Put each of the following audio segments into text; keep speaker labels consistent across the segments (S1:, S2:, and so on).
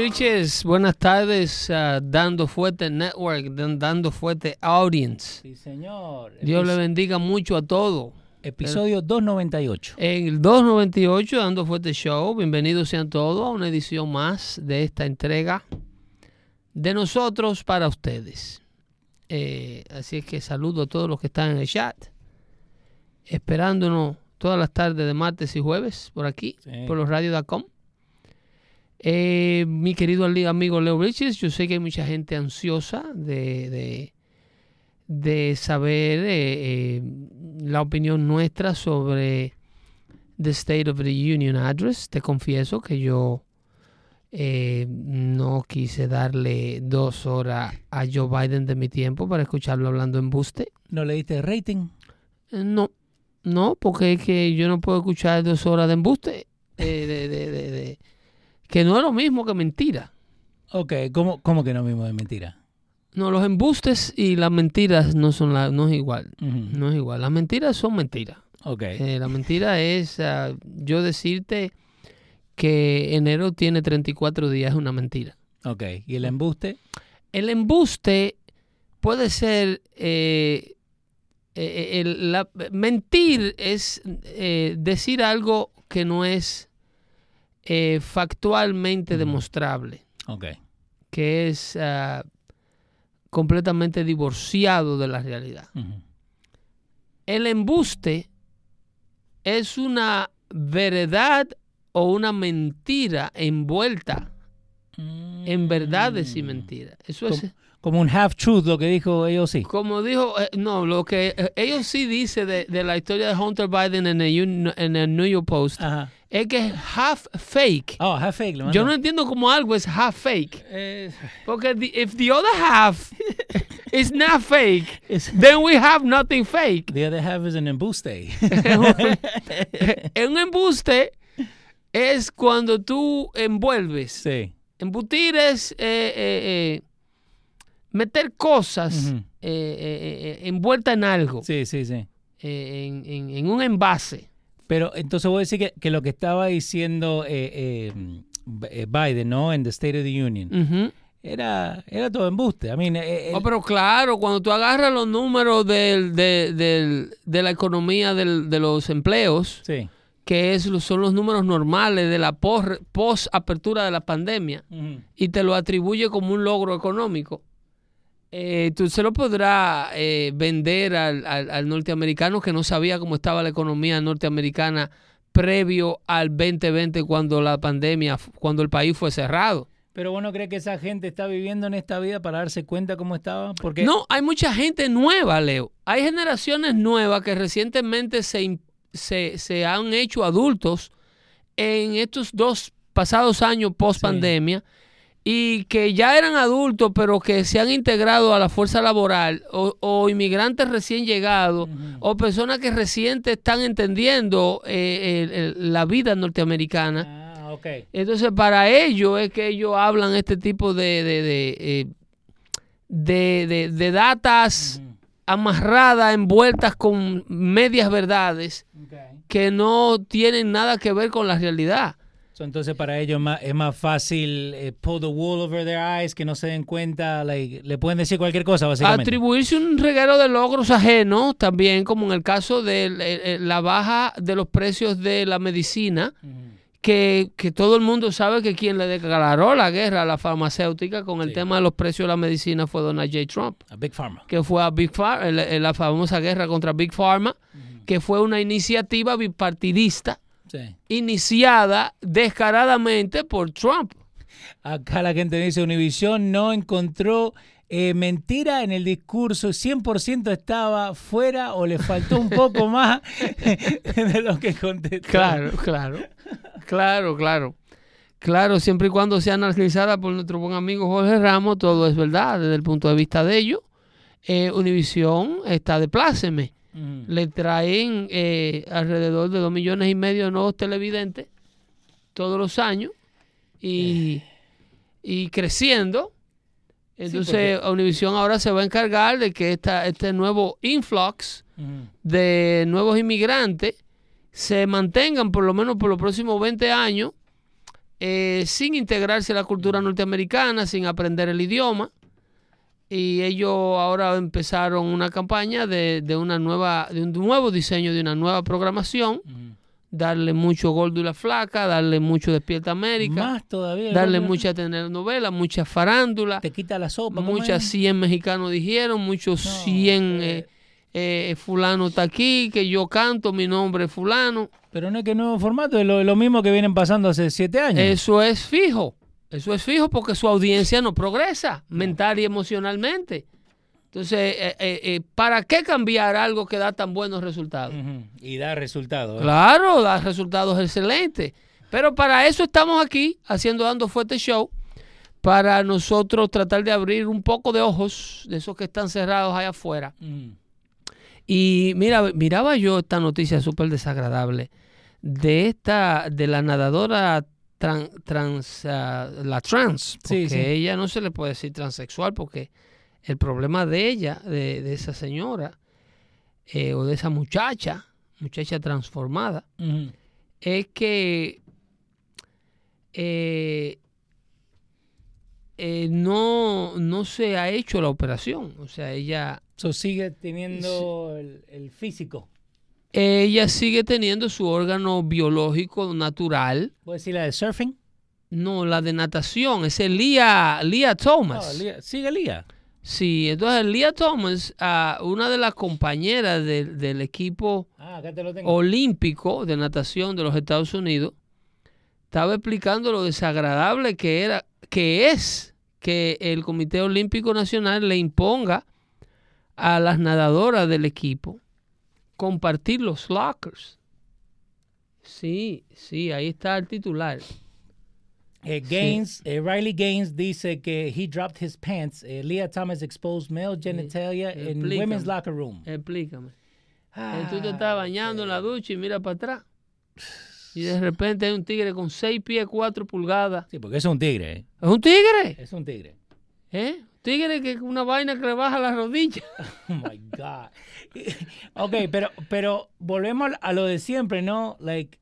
S1: Vilches. Buenas tardes, a Dando Fuerte Network, dan- Dando Fuerte Audience.
S2: Sí, señor.
S1: Dios le bendiga mucho a todos.
S2: Episodio 298.
S1: En el 298, Dando Fuerte Show, bienvenidos sean todos a una edición más de esta entrega de nosotros para ustedes. Eh, así es que saludo a todos los que están en el chat, esperándonos todas las tardes de martes y jueves por aquí,
S2: Sí.
S1: por los radios.com. Eh, mi querido amigo Leo Riches, yo sé que hay mucha gente ansiosa de, de, de saber eh, eh, la opinión nuestra sobre the State of the Union Address. Te confieso que yo eh, no quise darle dos horas a Joe Biden de mi tiempo para escucharlo hablando en buste.
S2: ¿No le diste rating?
S1: Eh, No, no, porque es que yo no puedo escuchar dos horas de embuste. eh, de- de- que no es lo mismo que mentira.
S2: Ok, ¿cómo, cómo que no mismo de mentira?
S1: No, los embustes y las mentiras no son la, no es igual. No es igual. Las mentiras son mentiras.
S2: Ok.
S1: Eh, la mentira es ah, yo decirte que enero tiene 34 días, es una mentira.
S2: Ok. ¿Y el embuste?
S1: El embuste puede ser... eh, eh, el- la- mentir es decir algo que no es eh, factualmente demostrable,
S2: Ok.
S1: que es ah, completamente divorciado de la realidad. El embuste es una verdad o una mentira envuelta en verdades y
S2: Mm.
S1: mentiras. Eso es
S2: Como un half truth lo que dijo ellos sí.
S1: como dijo, eh, no, lo que eh, ellos sí dice de, de la historia de Hunter Biden en el, en el New York Post
S2: Ajá.
S1: Es que es half fake.
S2: Oh, half fake. le
S1: Yo no entiendo cómo algo es half fake.
S2: Eh,
S1: Porque the- if the other half is not fake, then we have nothing fake.
S2: the other half is an embuste.
S1: un embuste es cuando tú envuelves.
S2: sí.
S1: Embutir es eh, eh, eh, meter cosas eh, eh, envueltas en algo,
S2: Sí, sí, sí.
S1: en, en- en un envase.
S2: Pero entonces voy a decir que, que lo que estaba diciendo eh, eh, eh, Biden, ¿no? En the State of the Union, era, era todo embuste. I mean, eh,
S1: Oh,
S2: él-
S1: pero claro, cuando tú agarras los números del- de, del- de la economía del- de los empleos,
S2: sí.
S1: que es, son los números normales de la post-apertura de la pandemia, y te lo atribuye como un logro económico, eh, tú se lo podrás eh, vender al, al- al norteamericano que no sabía cómo estaba la economía norteamericana previo al 2020 cuando la pandemia, cuando el país fue cerrado.
S2: Pero bueno, ¿cree que esa gente está viviendo en esta vida para darse cuenta cómo estaba? Porque
S1: No, hay mucha gente nueva, Leo. Hay generaciones nuevas que recientemente se, se, se han hecho adultos en estos dos pasados años post pandemia y que ya eran adultos pero que se han integrado a la fuerza laboral o, o inmigrantes recién llegados o personas que recién te están entendiendo eh, la vida norteamericana.
S2: Ah.
S1: Entonces, para ellos es que ellos hablan este tipo de, de, de, eh, de, de- datas amarradas, envueltas con medias verdades que no tienen nada que ver con la realidad.
S2: So, entonces para ellos es más, es más fácil eh, pull the wool over their eyes, que no se den cuenta, like, le pueden decir cualquier cosa básicamente.
S1: Atribuirse un reguero de logros ajenos, también como en el caso de eh, eh, la baja de los precios de la medicina, que, que todo el mundo sabe que quien le declaró la guerra a la farmacéutica con el
S2: Sí.
S1: tema de los precios de la medicina fue Donald J. Trump.
S2: A Big Pharma.
S1: que fue a Big Pharma, la, la famosa guerra contra Big Pharma, que fue una iniciativa bipartidista
S2: Sí.
S1: iniciada descaradamente por Trump.
S2: Acá la gente dice, Univision no encontró eh, mentira en el discurso, 100% estaba fuera o le faltó un poco más de lo que contestó.
S1: Claro, claro, claro, claro. Claro, siempre y cuando sea analizada por nuestro buen amigo Jorge Ramos, todo es verdad desde el punto de vista de ellos. Eh, Univisión está de pláceme. Le traen eh, alrededor de dos millones y medio de nuevos televidentes todos los años y, y creciendo. Entonces, Univision ahora se va a encargar de que esta, este nuevo influx de nuevos inmigrantes se mantengan por lo menos por los próximos 20 años eh, sin integrarse a la cultura norteamericana, sin aprender el idioma. Y ellos ahora empezaron una campaña de, de una nueva, de un nuevo diseño, de una nueva programación, darle mucho Gordo y la Flaca, darle mucho Despierta América,
S2: Más todavía.
S1: darle mucha telenovela, mucha farándula,
S2: Te quita la sopa. ¿cómo
S1: muchas
S2: es?
S1: 100 mexicanos dijeron, muchos
S2: No,
S1: 100
S2: eh.
S1: eh, eh, fulano está aquí, que yo canto, mi nombre es fulano.
S2: Pero no es que nuevo formato, es lo, lo mismo que vienen pasando hace siete años.
S1: Eso es fijo. Eso es fijo porque su audiencia no progresa mental y emocionalmente. Entonces, eh, eh, eh, ¿para qué cambiar algo que da tan buenos resultados?
S2: Y da resultados.
S1: Claro, da resultados excelentes. Pero para eso estamos aquí, haciendo Dando Fuerte Show, para nosotros tratar de abrir un poco de ojos de esos que están cerrados allá afuera. Y mira, miraba yo esta noticia súper desagradable de esta, de la nadadora tran- trans, ah, la trans, porque
S2: sí.
S1: ella no se le puede decir transexual porque el problema de ella, de, de esa señora, eh, o de esa muchacha, muchacha transformada, es que eh, eh, no, no se ha hecho la operación. O sea, ella,
S2: So, sigue teniendo el, el físico.
S1: Ella sigue teniendo su órgano biológico natural.
S2: ¿Puedes decir la de surfing?
S1: No, la de natación, es el Lia, Lia Thomas.
S2: Sigue Lía.
S1: Sí, entonces Lia Thomas, ah, una de las compañeras del- del equipo
S2: Ah,
S1: olímpico de natación de los Estados Unidos, estaba explicando lo desagradable que era, que es que el Comité Olímpico Nacional le imponga a las nadadoras del equipo compartir los lockers. Sí, sí, ahí está el titular.
S2: Eh, Gaines, eh, Riley Gaines dice que he dropped his pants. Eh, Leah Thomas exposed male genitalia in women's locker room.
S1: Explícame.
S2: Ah,
S1: Tú te estás bañando en la ducha y mira para atrás. Y de repente hay un tigre con 6 pies 4 pulgadas.
S2: Sí, porque es un tigre. eh.
S1: Es un tigre.
S2: Es un tigre.
S1: ¿Eh? Tigre que es una vaina que le baja la rodilla.
S2: Oh my God. ok, pero, pero volvemos a lo de siempre, ¿no? Like,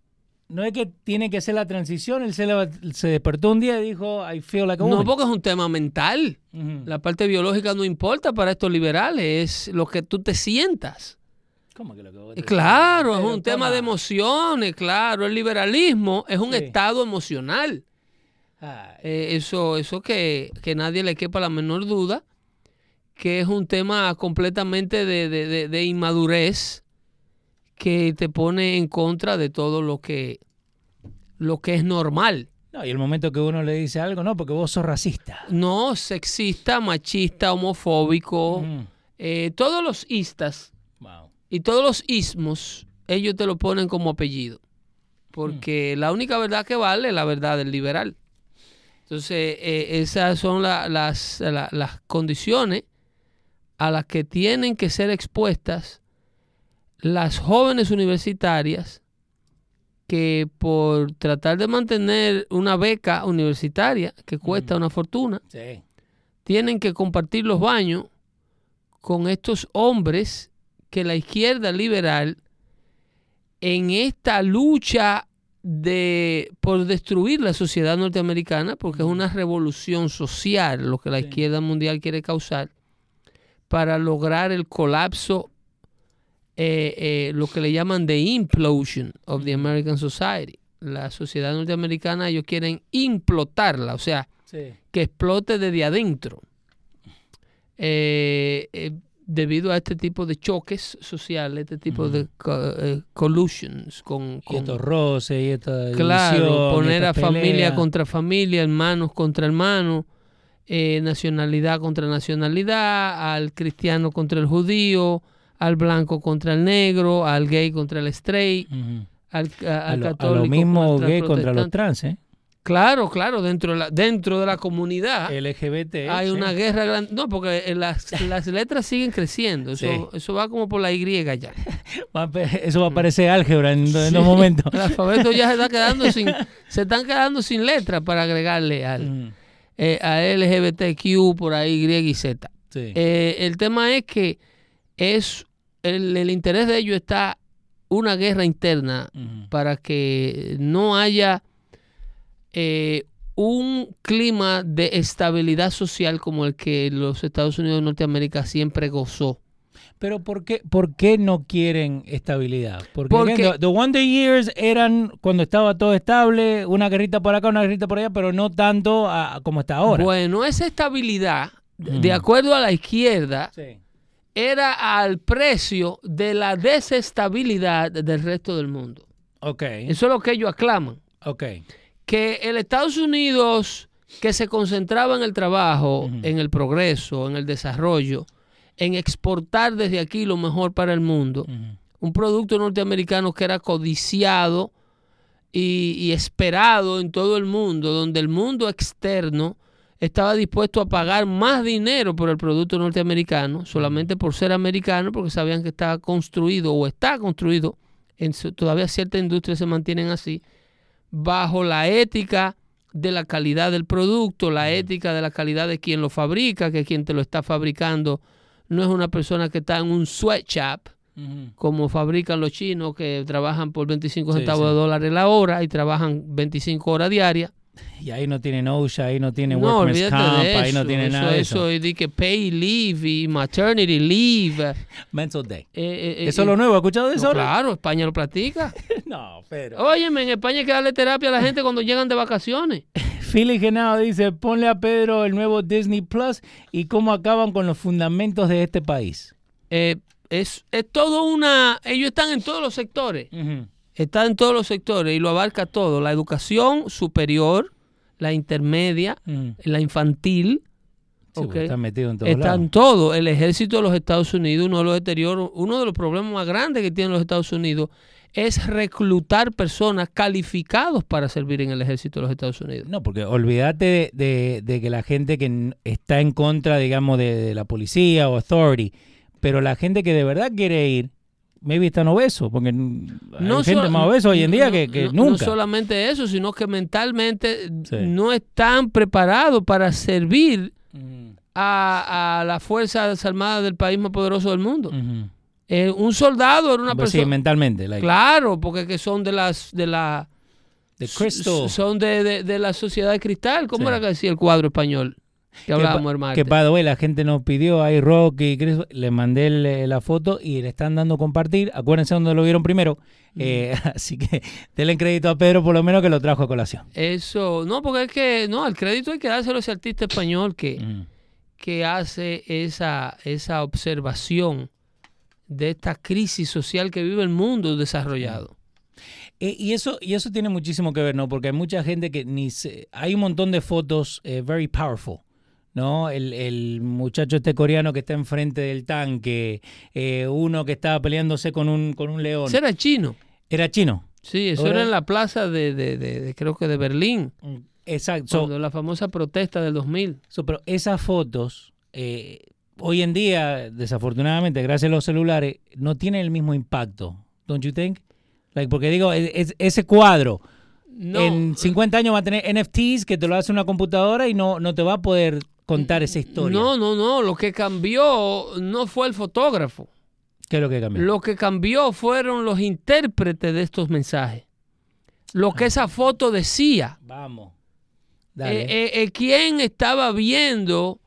S2: no es que tiene que ser la transición. Él se, leva- se despertó un día y dijo, I feel like a
S1: No,
S2: woman.
S1: porque es un tema mental.
S2: Ujú.
S1: La parte biológica no importa para estos liberales, es lo que tú te sientas.
S2: ¿Cómo que lo que vos te-
S1: Claro, es un tema de emociones, claro. El liberalismo es un
S2: Sí.
S1: estado emocional. Eh, eso eso que, que nadie le quepa la menor duda, que es un tema completamente de, de- de- de inmadurez que te pone en contra de todo lo que, lo que es normal.
S2: No, y el momento que uno le dice algo, no, porque vos sos racista.
S1: No sexista, machista, homofóbico,
S2: Ujú.
S1: eh, todos los istas
S2: Wow.
S1: y todos los ismos, ellos te lo ponen como apellido. Porque la única verdad que vale es la verdad del liberal. Entonces, eh, esas son la- las, la- las condiciones a las que tienen que ser expuestas las jóvenes universitarias que por tratar de mantener una beca universitaria que cuesta una fortuna,
S2: Sí.
S1: tienen que compartir los baños con estos hombres que la izquierda liberal en esta lucha de por destruir la sociedad norteamericana, porque es una revolución social lo que la
S2: Sí.
S1: izquierda mundial quiere causar, para lograr el colapso, eh, eh, lo que le llaman the implosion of the American society. La sociedad norteamericana ellos quieren implotarla, o sea,
S2: Sí.
S1: que explote desde adentro. Eh, eh, debido a este tipo de choques sociales, este tipo de co- eh, collusions con,
S2: Y
S1: con-
S2: estos roces y esta
S1: claro,
S2: división,
S1: poner a
S2: estas
S1: familia contra familia, hermanos contra hermanos, eh, nacionalidad contra nacionalidad, al cristiano contra el judío, al blanco contra el negro, al gay contra el straight,
S2: Ujú.
S1: al, a-
S2: A lo, a lo
S1: católico
S2: mismo
S1: contra
S2: gay contra los trans, ¿eh?
S1: Claro, claro, dentro de la, dentro de la comunidad
S2: LGBT.
S1: hay
S2: sí.
S1: una guerra grande. No, porque eh, las, las letras siguen creciendo. Eso,
S2: Sí.
S1: eso va como por la Y ya.
S2: Eso va a parecer álgebra en, en un momento.
S1: El alfabeto ya se está quedando sin, se están quedando sin letras para agregarle al,
S2: Ujú.
S1: eh, a LGBTQ por ahí Y y Z.
S2: Sí.
S1: Eh, el tema es que es el, el interés de ellos está una guerra interna para que no haya eh, un clima de estabilidad social como el que los Estados Unidos de Norteamérica siempre gozó.
S2: Pero ¿por qué, ¿por qué no quieren estabilidad? Porque,
S1: Porque-
S2: again, the, Years eran cuando estaba todo estable, una guerrita por acá, una guerrita por allá, pero no tanto a- como está ahora.
S1: Bueno, esa estabilidad, de de acuerdo a la izquierda,
S2: Sí.
S1: era al precio de la desestabilidad del resto del mundo.
S2: Ok,
S1: Eso es lo que ellos aclaman.
S2: ok.
S1: Que el Estados Unidos, que se concentraba en el trabajo, en el progreso, en el desarrollo, en exportar desde aquí lo mejor para el mundo, un producto norteamericano que era codiciado y, y esperado en todo el mundo, donde el mundo externo estaba dispuesto a pagar más dinero por el producto norteamericano, solamente por ser americano, porque sabían que estaba construido o está construido, en su- todavía ciertas industrias se mantienen así, bajo la ética de la calidad del producto, la ética de la calidad de quien lo fabrica, que quien te lo está fabricando no es una persona que está en un sweatshop, como fabrican los chinos que trabajan por 25
S2: Sí,
S1: centavos
S2: sí.
S1: de dólares la hora y trabajan 25 horas diarias.
S2: Y ahí no tienen OSHA, ahí no tiene
S1: No,
S2: Workman's
S1: de eso.
S2: ahí no tiene
S1: eso,
S2: nada de eso.
S1: eso, y que pay leave y maternity leave.
S2: Mental Day.
S1: eh, eh,
S2: ¿Eso
S1: eh,
S2: es lo nuevo? ¿Has escuchado de
S1: no,
S2: eso? ahora?
S1: claro, España lo practica.
S2: No, pero...
S1: Óyeme, en España hay que darle terapia a la gente cuando llegan de vacaciones.
S2: Philly Genao dice, ponle a Pedro el nuevo Disney Plus y cómo acaban con los fundamentos de este país.
S1: Eh, es, es todo una... Ellos están en todos los sectores. Está en todos los sectores y lo abarca todo. La educación superior, la intermedia,
S2: Ujú.
S1: la infantil.
S2: Sí,
S1: ok.
S2: porque están metidos en todos
S1: Está en todo. El ejército de los Estados Unidos, uno de los deterioros, uno de los problemas más grandes que tienen los Estados Unidos es reclutar personas calificados para servir en el ejército de los Estados Unidos.
S2: No, porque olvídate de, de- de que la gente que está en contra, digamos, de, de la policía o authority, pero la gente que de verdad quiere ir, maybe están obesos, porque n- hay gente más obesa hoy en día
S1: no-
S2: que, que
S1: no- no
S2: nunca.
S1: solamente eso, sino que mentalmente
S2: Sí.
S1: no están preparados para servir
S2: Ujú,
S1: a, a las Fuerzas Armadas del país más poderoso del mundo. Eh, un soldado era una
S2: Pues sí,
S1: persona...
S2: mentalmente. like,
S1: Claro, porque que son de las de la
S2: de
S1: son de, de- de la sociedad de cristal. ¿Cómo
S2: Sí.
S1: era que decía el cuadro español que hablábamos el martes?
S2: Que la gente nos pidió ahí Rocky, Chris, le mandé el- la foto y le están dando compartir. Acuérdense donde lo vieron primero. Eh, así que denle crédito a Pedro por lo menos que lo trajo a colación.
S1: Eso, no, porque es que no, el crédito hay que dárselo a ese artista español que,
S2: Ujú.
S1: que hace esa, esa observación de esta crisis social que vive el mundo desarrollado.
S2: Eh, y eso y eso tiene muchísimo que ver, ¿no? Porque hay mucha gente que ni se, hay un montón de fotos eh, very powerful, ¿no? El, el muchacho este coreano que está enfrente del tanque, eh, uno que estaba peleándose con un con un león.
S1: Ese era chino.
S2: Era chino.
S1: Sí, eso era en la plaza de, de- de- de- creo que de Berlín,
S2: Exacto. So,
S1: cuando la famosa protesta del 2000.
S2: So, pero esas fotos, eh, hoy en día, desafortunadamente, gracias a los celulares, no tienen el mismo impacto. Don't you think? Like, porque digo, es- es- ese cuadro
S1: No,
S2: en 50 años va a tener NFTs que te lo hace una computadora y no, no te va a poder contar esa historia.
S1: no, no, no, lo que cambió no fue el fotógrafo.
S2: ¿Qué es lo que cambió?
S1: Lo que cambió fueron los intérpretes de estos mensajes. lo que esa foto decía.
S2: Vamos.
S1: Eh,
S2: Dale.
S1: eh, eh, quién estaba viendo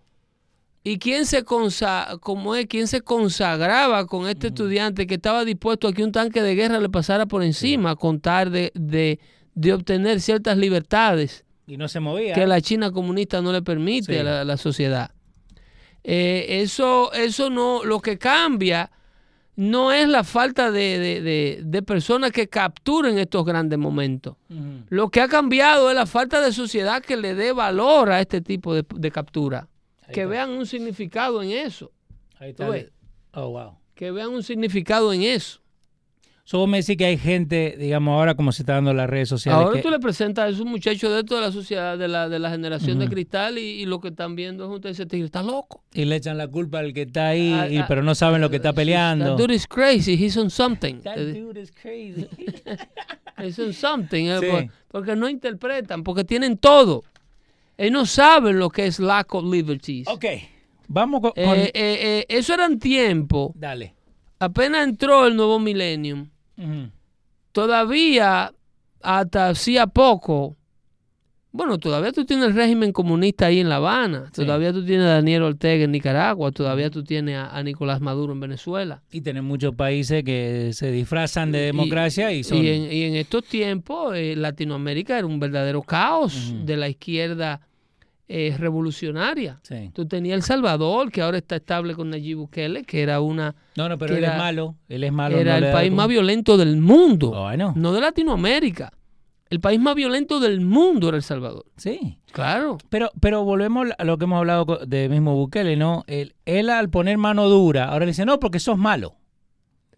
S1: y quién se consa como es, quién se consagraba con este estudiante que estaba dispuesto a que un tanque de guerra le pasara por encima con tal de, de, de obtener ciertas libertades
S2: y no se movía.
S1: que la China comunista no le permite
S2: Sí.
S1: a la, la sociedad. Eh, eso, eso no, lo que cambia no es la falta de, de- de- de personas que capturen estos grandes momentos. Lo que ha cambiado es la falta de sociedad que le dé valor a este tipo de, captura.
S2: Ahí
S1: Que
S2: está.
S1: vean un significado en eso.
S2: Ahí está. Oh, wow.
S1: Que vean un significado en eso.
S2: So, vos me decís que hay gente, digamos, ahora como se está dando en las redes sociales.
S1: Ahora
S2: que-
S1: tú le presentas a esos muchachos de toda la sociedad, de la, de la generación de
S2: Ujú.
S1: cristal, y, y lo que están viendo es un tigre está loco.
S2: Y le echan la culpa al que está ahí,
S1: Ah,
S2: y-
S1: ah,
S2: pero no saben lo que está
S1: That
S2: peleando.
S1: dude is crazy, he's on something.
S2: That dude is crazy.
S1: He's on something. eh,
S2: Sí.
S1: por- Porque no interpretan, porque tienen todo. Ellos no saben lo que es lack of liberties.
S2: ok, vamos con...
S1: Eh,
S2: con-
S1: eh, eh, eso eran tiempo.
S2: Dale.
S1: Apenas entró el nuevo millennium.
S2: Ujú.
S1: Todavía, hasta hacía poco, bueno, todavía tú tienes el régimen comunista ahí en La Habana.
S2: Sí.
S1: Todavía tú tienes a Daniel Ortega en Nicaragua. Todavía tú tienes a, a Nicolás Maduro en Venezuela.
S2: Y tenés muchos países que se disfrazan de democracia y, son...
S1: Y en, y en estos tiempos, eh, Latinoamérica era un verdadero caos de la izquierda eh, revolucionaria.
S2: Sí.
S1: Tú tenías El Salvador, que ahora está estable con Nayib Bukele, que era una
S2: No, no, pero él
S1: era-
S2: es malo. Él es malo.
S1: era
S2: no
S1: el país más violento del mundo,
S2: Bueno,
S1: no de Latinoamérica. El país más violento del mundo era El Salvador.
S2: sí.
S1: Claro.
S2: Pero, pero volvemos a lo que hemos hablado de mismo Bukele, ¿no? Él, él al poner mano dura, ahora le dice, no, porque sos malo.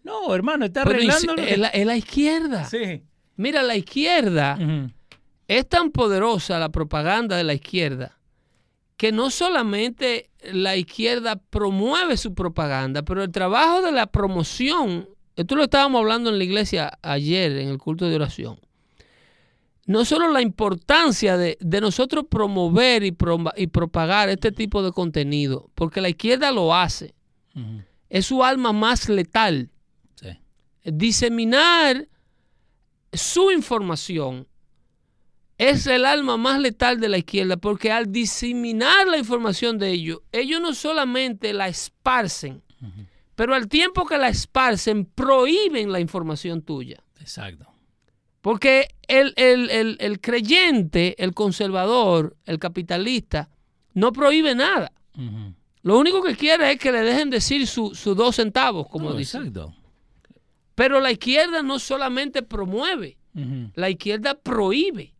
S2: No, hermano, está arreglando...
S1: es, la, izquierda.
S2: Sí.
S1: Mira, la izquierda. Es tan poderosa la propaganda de la izquierda que no solamente la izquierda promueve su propaganda, pero el trabajo de la promoción, esto lo estábamos hablando en la iglesia ayer en el culto de oración, no solo la importancia de, de nosotros promover y, y propagar este tipo de contenido, porque la izquierda lo hace, es su alma más letal
S2: Sí.
S1: diseminar su información es el alma más letal de la izquierda, porque al diseminar la información de ellos, ellos no solamente la esparcen, pero al tiempo que la esparcen, prohíben la información tuya.
S2: Exacto.
S1: Porque el, el- el- el creyente, el conservador, el capitalista, no prohíbe nada. Lo único que quiere es que le dejen decir sus su dos centavos, como
S2: No,
S1: dicen.
S2: Exacto.
S1: Pero la izquierda no solamente promueve, la izquierda prohíbe.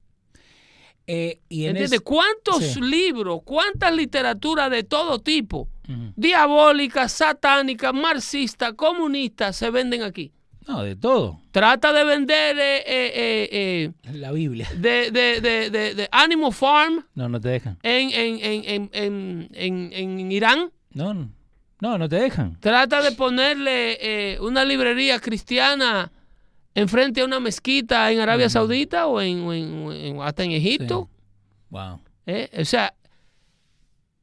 S2: Eh, y en
S1: ¿Entiendes?
S2: es-
S1: ¿Cuántos
S2: sí.
S1: libros, cuántas literaturas de todo tipo,
S2: Ujú.
S1: diabólicas, satánicas, marxistas, comunistas, se venden aquí?
S2: No, de todo.
S1: Trata de vender eh, eh, eh,
S2: La Biblia.
S1: eh, de, de, de, de- de Animal Farm
S2: No, no te dejan.
S1: en, en, en, en, en, en- en Irán.
S2: No, no, no, no te dejan.
S1: Trata de ponerle eh, una librería cristiana enfrente a una mezquita en Arabia Saudita o, en, o en- o en- hasta en Egipto.
S2: Wow.
S1: ¿eh? O sea,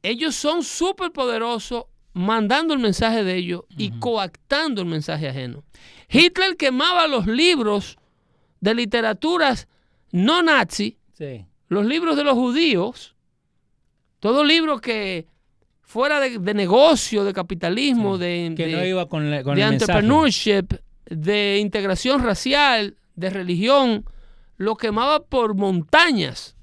S1: ellos son súper poderosos mandando el mensaje de ellos y coactando el mensaje ajeno. Hitler quemaba los libros de literaturas no nazi,
S2: Sí.
S1: los libros de los judíos, todo libro que fuera de, de negocio, de capitalismo, de,
S2: Que
S1: de-
S2: no iba con, la- con
S1: de
S2: el mensaje.
S1: De integración racial, de religión, lo quemaba por montañas.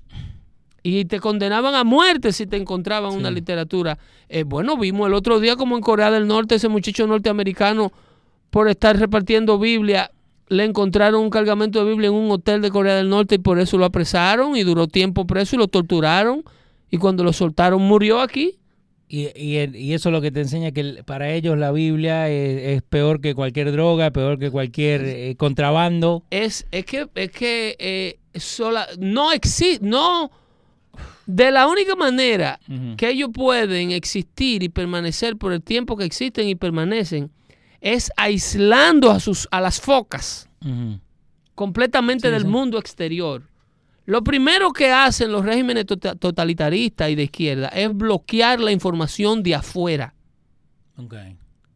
S1: Y te condenaban a muerte si te encontraban una literatura. Eh, bueno, vimos el otro día como en Corea del Norte ese muchacho norteamericano, por estar repartiendo Biblia, le encontraron un cargamento de Biblia en un hotel de Corea del Norte y por eso lo apresaron y duró tiempo preso y lo torturaron. Y cuando lo soltaron murió aquí.
S2: Y, y, eso es lo que te enseña que para ellos la Biblia es, es peor que cualquier droga, peor que cualquier eh, contrabando.
S1: es, es que, es que eh, sola, no existe, no, de la única manera que ellos pueden existir y permanecer por el tiempo que existen y permanecen es aislando a, sus, a las focas completamente
S2: Sí,
S1: del
S2: sí.
S1: mundo exterior. Lo primero que hacen los regímenes tota- totalitaristas y de izquierda es bloquear la información de afuera.
S2: Ok.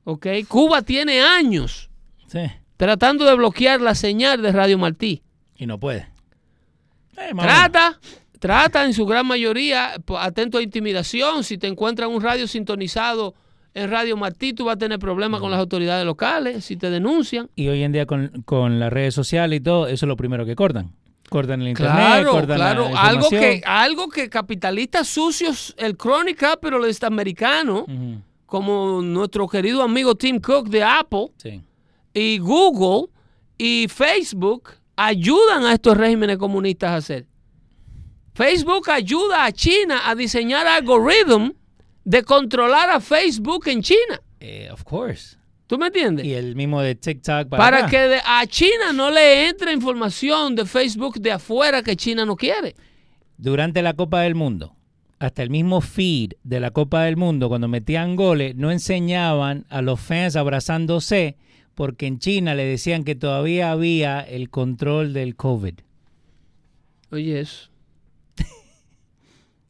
S1: ¿ok? Cuba tiene años
S2: Sí.
S1: tratando de bloquear la señal de Radio Martí.
S2: Y no puede. Eh.
S1: Trata, trata en su gran mayoría, atento a intimidación. Si te encuentran un radio sintonizado en Radio Martí, tú vas a tener problemas con las autoridades locales. Si te denuncian.
S2: Y hoy en día con, con las redes sociales y todo, eso es lo primero que cortan. Cortan el internet,
S1: Claro,
S2: cortan la
S1: claro. Algo que, algo que capitalistas sucios, el Capitalist americano,
S2: Ujú,
S1: como nuestro querido amigo Tim Cook de Apple
S2: Sí.
S1: y Google y Facebook, ayudan a estos regímenes comunistas a hacer. Facebook ayuda a China a diseñar algoritmos de controlar a Facebook en China.
S2: Eh, of course.
S1: ¿Tú me entiendes?
S2: Y el mismo de TikTok para,
S1: Para
S2: acá.
S1: que de- a China no le entre información de Facebook de afuera que China no quiere.
S2: Durante la Copa del Mundo, hasta el mismo feed de la Copa del Mundo, cuando metían goles, no enseñaban a los fans abrazándose porque en China le decían que todavía había el control del COVID.
S1: Oye, eso.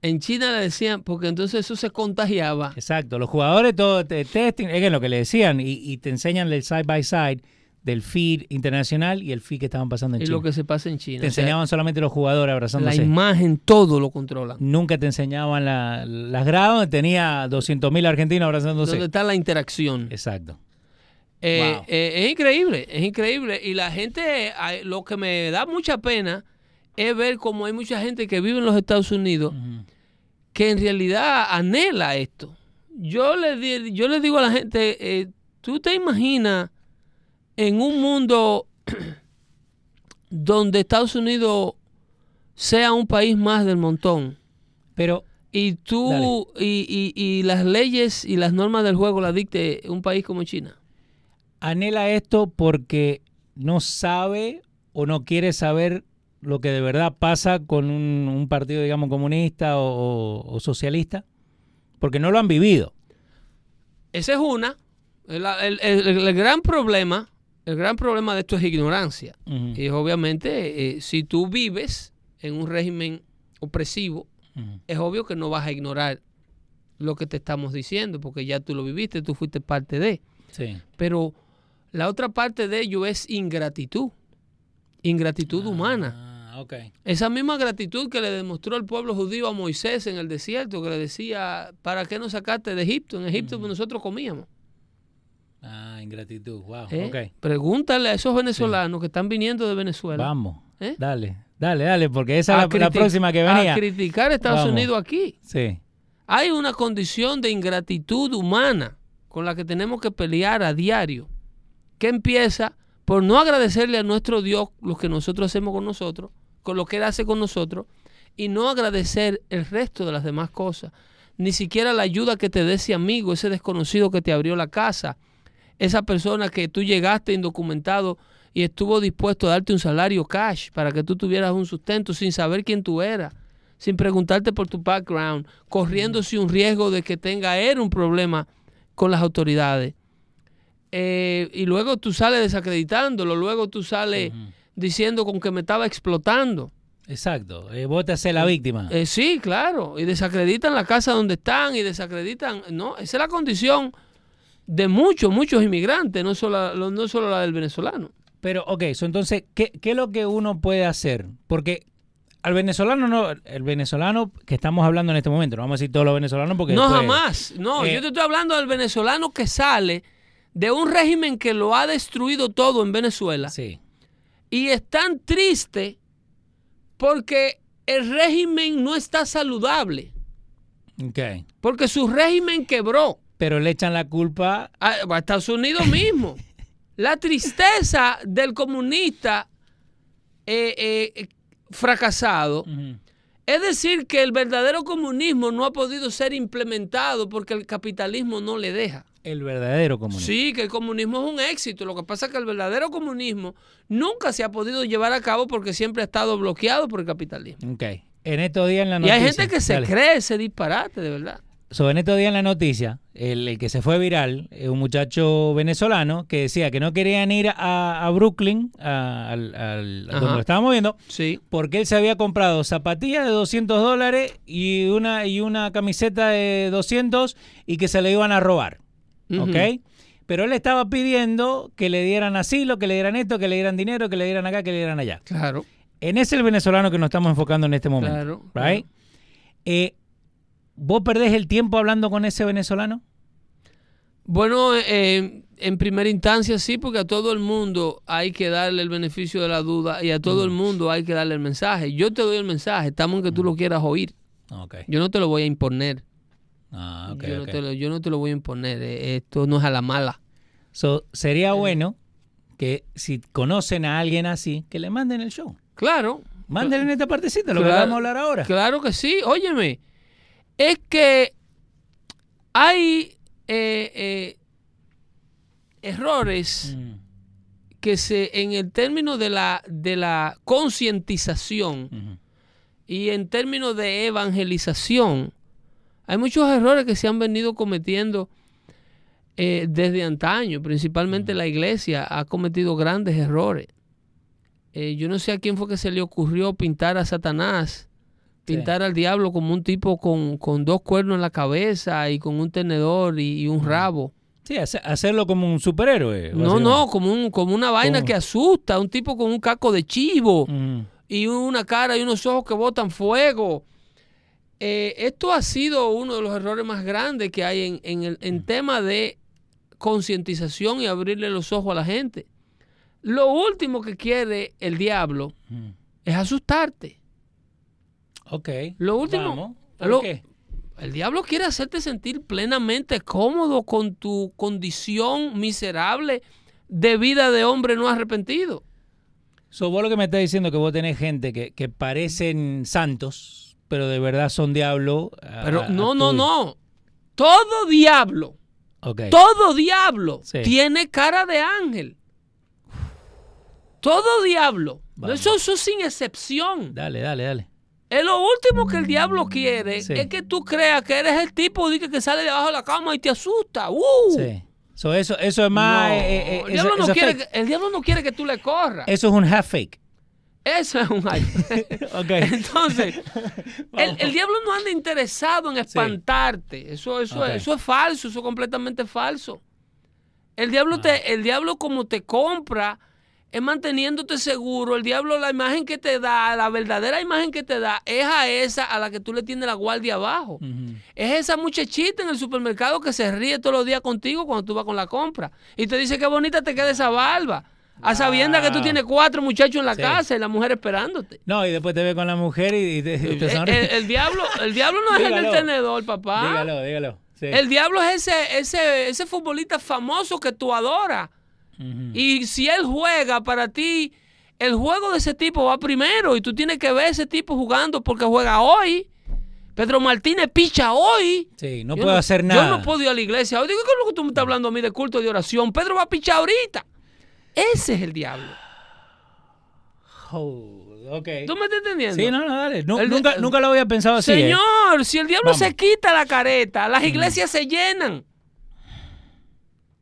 S1: En China le decían, porque entonces eso se contagiaba.
S2: Exacto, los jugadores todo te testing, es lo que le decían, y, y te enseñan el side by side del feed internacional y el feed que estaban pasando en
S1: Y
S2: China.
S1: lo que se pasa en China.
S2: te
S1: O sea,
S2: enseñaban solamente los jugadores
S1: la
S2: abrazándose.
S1: imagen, todo lo controlan.
S2: Nunca te enseñaban la- las gradas donde tenía 200.000 argentinos abrazándose.
S1: Donde está la interacción.
S2: Exacto.
S1: Eh,
S2: Wow.
S1: eh, es increíble, es increíble. Y la gente, lo que me da mucha pena es ver cómo hay mucha gente que vive en los Estados Unidos. Que en realidad anhela esto. Yo le, di- yo le digo a la gente, eh, ¿tú te imaginas en un mundo donde Estados Unidos sea un país más del montón?
S2: Pero
S1: Y tú y, y- y las leyes y las normas del juego las dicte un país como China.
S2: anhela esto porque no sabe o no quiere saber lo que de verdad pasa con un, un partido, digamos, comunista o, socialista, porque no lo han vivido.
S1: Esa es una. El, el- el- el gran problema, el gran problema de esto es ignorancia. Y obviamente, eh, si tú vives en un régimen opresivo, es obvio que no vas a ignorar lo que te estamos diciendo, porque ya tú lo viviste, tú fuiste parte de.
S2: Sí.
S1: Pero la otra parte de ello es ingratitud, ingratitud humana. Esa misma gratitud que le demostró el pueblo judío a Moisés en el desierto, que le decía, ¿para qué nos sacaste de Egipto? En Egipto nosotros comíamos.
S2: Ah, ingratitud. Wow.
S1: ¿eh?
S2: Ok.
S1: Pregúntale a esos venezolanos que están viniendo de Venezuela.
S2: Vamos.
S1: ¿Eh?
S2: Dale, dale, dale, porque esa es la, próxima que venía.
S1: A criticar a Estados
S2: Vamos.
S1: Unidos aquí.
S2: Sí.
S1: Hay una condición de ingratitud humana con la que tenemos que pelear a diario, que empieza por no agradecerle a nuestro Dios lo que nosotros hacemos con nosotros, con lo que Él hace con nosotros, y no agradecer el resto de las demás cosas. Ni siquiera la ayuda que te dé ese amigo, ese desconocido que te abrió la casa, esa persona que tú llegaste indocumentado y estuvo dispuesto a darte un salario cash para que tú tuvieras un sustento sin saber quién tú eras, sin preguntarte por tu background, corriéndose un riesgo de que tenga él un problema con las autoridades. Eh, y luego tú sales desacreditándolo, luego tú sales. Diciendo con que me estaba explotando.
S2: Exacto. Eh, vos te haces la víctima.
S1: Eh, sí, claro, y desacreditan la casa donde están y desacreditan, no, esa es la condición de muchos, muchos inmigrantes, no solo, no solo la del venezolano.
S2: Pero, ok, so, entonces, ¿qué, ¿qué es lo que uno puede hacer? Porque al venezolano no, el venezolano que estamos hablando en este momento, no vamos a decir todos los venezolanos porque
S1: No,
S2: después-
S1: jamás. No,
S2: Eh,
S1: yo te estoy hablando del venezolano que sale de un régimen que lo ha destruido todo en Venezuela
S2: Sí.
S1: Y es tan triste porque el régimen no está saludable, porque su régimen quebró.
S2: Pero le echan la culpa.
S1: a, a Estados Unidos mismo. La tristeza del comunista eh, eh, fracasado es decir que el verdadero comunismo no ha podido ser implementado porque el capitalismo no le deja.
S2: El verdadero comunista.
S1: Sí, que el comunismo es un éxito. Lo que pasa es que el verdadero comunismo nunca se ha podido llevar a cabo porque siempre ha estado bloqueado por el capitalismo.
S2: Ok. En estos días en la
S1: Y
S2: noticia.
S1: hay gente que se
S2: Dale.
S1: cree ese disparate, de verdad.
S2: So, en estos días en la noticia, el, el que se fue viral, un muchacho venezolano que decía que no querían ir a, a Brooklyn, a- al, al- donde lo estábamos viendo,
S1: Sí.
S2: porque él se había comprado zapatillas de 200 dólares y una, y una camiseta de 200 y que se le iban a robar. ¿Ok? Pero él estaba pidiendo que le dieran asilo, que le dieran esto, que le dieran dinero, que le dieran acá, que le dieran allá.
S1: Claro.
S2: en ese el venezolano que nos estamos enfocando en este momento.
S1: Claro,
S2: right?
S1: claro.
S2: Eh, ¿Vos perdés el tiempo hablando con ese venezolano?
S1: Bueno, eh, en primera instancia sí, porque a todo el mundo hay que darle el beneficio de la duda y a todo el mundo hay que darle el mensaje. Yo te doy el mensaje, estamos en que tú lo quieras oír.
S2: Ok.
S1: Yo no te lo voy a imponer.
S2: Ah,
S1: yo, no te lo, yo no te lo voy a imponer. eh, Esto no es a la mala.
S2: So, sería bueno que si conocen a alguien así, que le manden el show.
S1: Claro.
S2: Mándenle en esta partecita, lo que vamos a hablar ahora.
S1: Claro que sí. Óyeme, es que hay eh, eh, errores
S2: Mm,
S1: que se, en el término de la, de la concientización y en términos de evangelización, hay muchos errores que se han venido cometiendo eh, desde antaño. Principalmente la iglesia ha cometido grandes errores. Eh, yo no sé a quién fue que se le ocurrió pintar a Satanás,
S2: Sí.
S1: pintar al diablo como un tipo con, con dos cuernos en la cabeza y con un tenedor y, y un rabo.
S2: Sí, hace- hacerlo como un superhéroe.
S1: No, no, como, un, como una vaina
S2: Como-
S1: que asusta, un tipo con un caco de chivo y una cara y unos ojos que botan fuego. Eh, esto ha sido uno de los errores más grandes que hay en, en el en tema de concientización y abrirle los ojos a la gente. Lo último que quiere el diablo
S2: Ujú.
S1: es asustarte.
S2: Ok.
S1: Lo último-
S2: Vamos. ¿Por
S1: lo-
S2: qué?
S1: El diablo quiere hacerte sentir plenamente cómodo con tu condición miserable de vida de hombre no arrepentido.
S2: So, vos lo que me estás diciendo es que vos tenés gente que, que parecen santos, pero de verdad son diablo. a-
S1: Pero no,
S2: a
S1: no, no. Todo diablo. Todo diablo
S2: Sí.
S1: tiene cara de ángel. Todo diablo.
S2: Vamos.
S1: Eso, eso sin excepción.
S2: Dale, dale, dale.
S1: Es lo último que el diablo quiere.
S2: Sí.
S1: Es que tú creas que eres el tipo de que sale debajo de la cama y te asusta. ¡Uh!
S2: Sí. So, eso, eso es más.
S1: No,
S2: eh, eh,
S1: el,
S2: eso-
S1: diablo no
S2: eso
S1: quiere que, el diablo no quiere que tú le corras.
S2: Eso es un half fake.
S1: Eso es un
S2: Ok.
S1: Entonces, el, diablo no anda interesado en espantarte. Eso, eso, es, eso es falso, eso es completamente falso. El diablo,
S2: Ah.
S1: te, el diablo como te compra es manteniéndote seguro. El diablo, la imagen que te da, la verdadera imagen que te da, es a esa a la que tú le tienes la guardia abajo. Es esa muchachita en el supermercado que se ríe todos los días contigo cuando tú vas con la compra. Y te dice qué bonita te queda esa barba. A sabiendas que tú tienes cuatro muchachos en la
S2: Sí.
S1: casa y la mujer esperándote.
S2: No, y después te ve con la mujer y, te, y te
S1: El,
S2: sonríe.
S1: el- el diablo, el diablo no es el del tenedor, papá.
S2: dígalo, dígalo. Sí.
S1: El diablo es ese, ese, ese futbolista famoso que tú adoras. Y si él juega para ti, el juego de ese tipo va primero y tú tienes que ver ese tipo jugando porque juega hoy. Pedro Martínez picha hoy.
S2: Sí, no
S1: Yo
S2: puedo hacer nada.
S1: Yo no puedo ir a la iglesia. Digo, ¿qué es lo que tú me estás hablando a mí de culto y de oración? Pedro va a pichar ahorita. Ese es el diablo.
S2: Oh, ok.
S1: ¿Tú me estás entendiendo?
S2: Sí, no, no, dale. Nu-
S1: El
S2: nunca, nunca lo había pensado así. ¿eh?
S1: Señor, si el diablo
S2: Vamos.
S1: se quita la careta, las iglesias se llenan.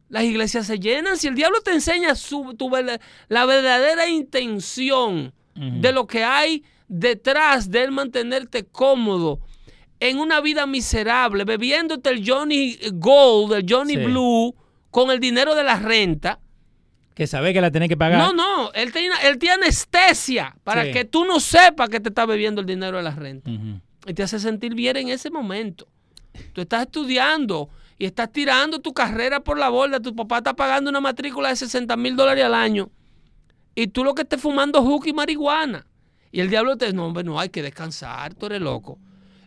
S1: Las iglesias se llenan. Si el diablo te enseña su, tu verda- la verdadera intención de lo que hay detrás de él mantenerte cómodo en una vida miserable, bebiéndote el Johnny Gold, el Johnny
S2: Sí.
S1: Blue, con el dinero de la renta.
S2: Que sabe que la tenés que pagar.
S1: No, no, él te, él te anestesia para
S2: Sí.
S1: que tú no sepas que te está bebiendo el dinero de la renta y te hace sentir bien en ese momento. Tú estás estudiando y estás tirando tu carrera por la borda. Tu papá está pagando una matrícula de 60 mil dólares al año y tú lo que estés fumando es hookah y marihuana. Y el diablo te dice, no, hombre, no, hay que descansar, tú eres loco.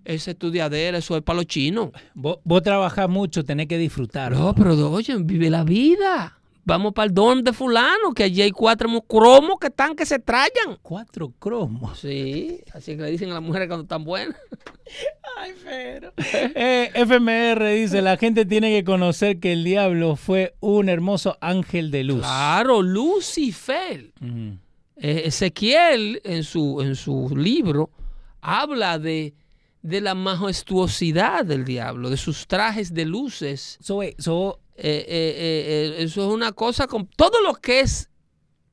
S1: Esa estudiadera, eso es para los chinos.
S2: Vos, vos trabajás mucho, tenés que disfrutar.
S1: No, pero oye, vive la vida. Vamos para el dorm de fulano, que allí hay cuatro cromos que están que se trayan.
S2: Cuatro cromos.
S1: Sí, así que le dicen a las mujeres cuando están buenas.
S2: Ay, pero. Eh, FMR dice: La gente tiene que conocer que el diablo fue un hermoso ángel de luz.
S1: Claro, Lucifer. Eh, Ezequiel en su, en su libro habla de, de la majestuosidad del diablo, de sus trajes de luces.
S2: So, wait, so,
S1: Eh, eh, eh, eso es una cosa con todo lo que es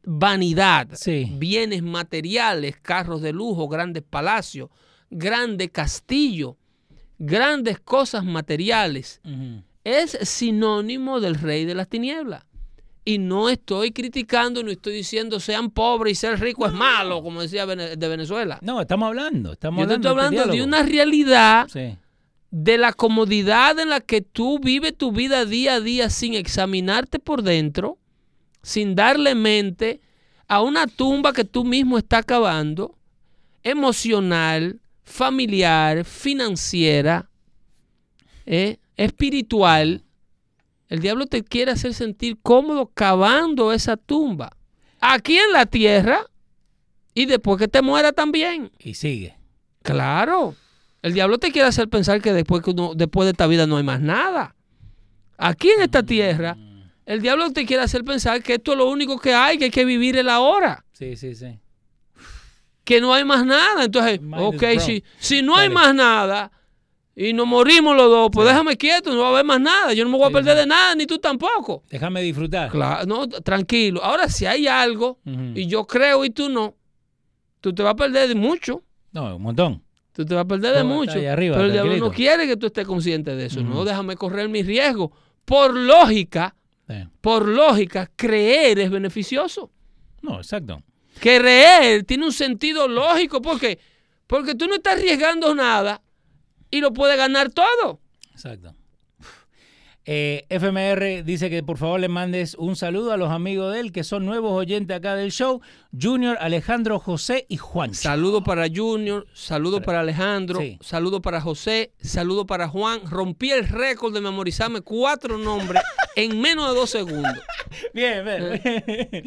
S1: vanidad,
S2: Sí.
S1: bienes materiales, carros de lujo, grandes palacios, grandes castillos, grandes cosas materiales, es sinónimo del rey de las tinieblas. Y no estoy criticando, no estoy diciendo sean pobres y ser rico es malo, como decía de Venezuela.
S2: No, estamos hablando. Estamos
S1: Yo
S2: hablando,
S1: estoy hablando de
S2: diálogo.
S1: una realidad
S2: Sí.
S1: De la comodidad en la que tú vives tu vida día a día sin examinarte por dentro, sin darle mente a una tumba que tú mismo estás cavando, emocional, familiar, financiera, eh, espiritual. El diablo te quiere hacer sentir cómodo cavando esa tumba. Aquí en la tierra y después que te muera también.
S2: Y sigue.
S1: Claro. El diablo te quiere hacer pensar que después, que uno- después de esta vida no hay más nada. Aquí en esta tierra, el diablo te quiere hacer pensar que esto es lo único que hay, que hay que vivir el ahora,
S2: Sí, sí, sí.
S1: que no hay más nada. Entonces, ok, si, si no hay más nada y nos morimos los dos, pues déjame quieto, no va a haber más nada. Yo no me voy a perder de nada, ni tú tampoco.
S2: Déjame disfrutar.
S1: Claro, no, tranquilo. Ahora, si hay algo y yo creo y tú no, tú te vas a perder de mucho.
S2: No, un montón.
S1: Tú te vas a perder de mucho.
S2: arriba,
S1: pero el diablo no quiere que tú estés consciente de eso. No, déjame correr mi riesgo. Por lógica,
S2: Sí.
S1: por lógica, creer es beneficioso.
S2: No, exacto.
S1: Creer tiene un sentido lógico. ¿Por qué? Porque tú no estás arriesgando nada y lo puedes ganar todo.
S2: Exacto. Eh, FMR dice que por favor le mandes un saludo a los amigos de él que son nuevos oyentes acá del show. Junior, Alejandro, José y Juan.
S1: Saludo para Junior, saludo para Alejandro,
S2: Sí.
S1: saludo para José, saludo para Juan. Rompí el récord de memorizarme cuatro nombres en menos de dos segundos.
S2: Bien, bien.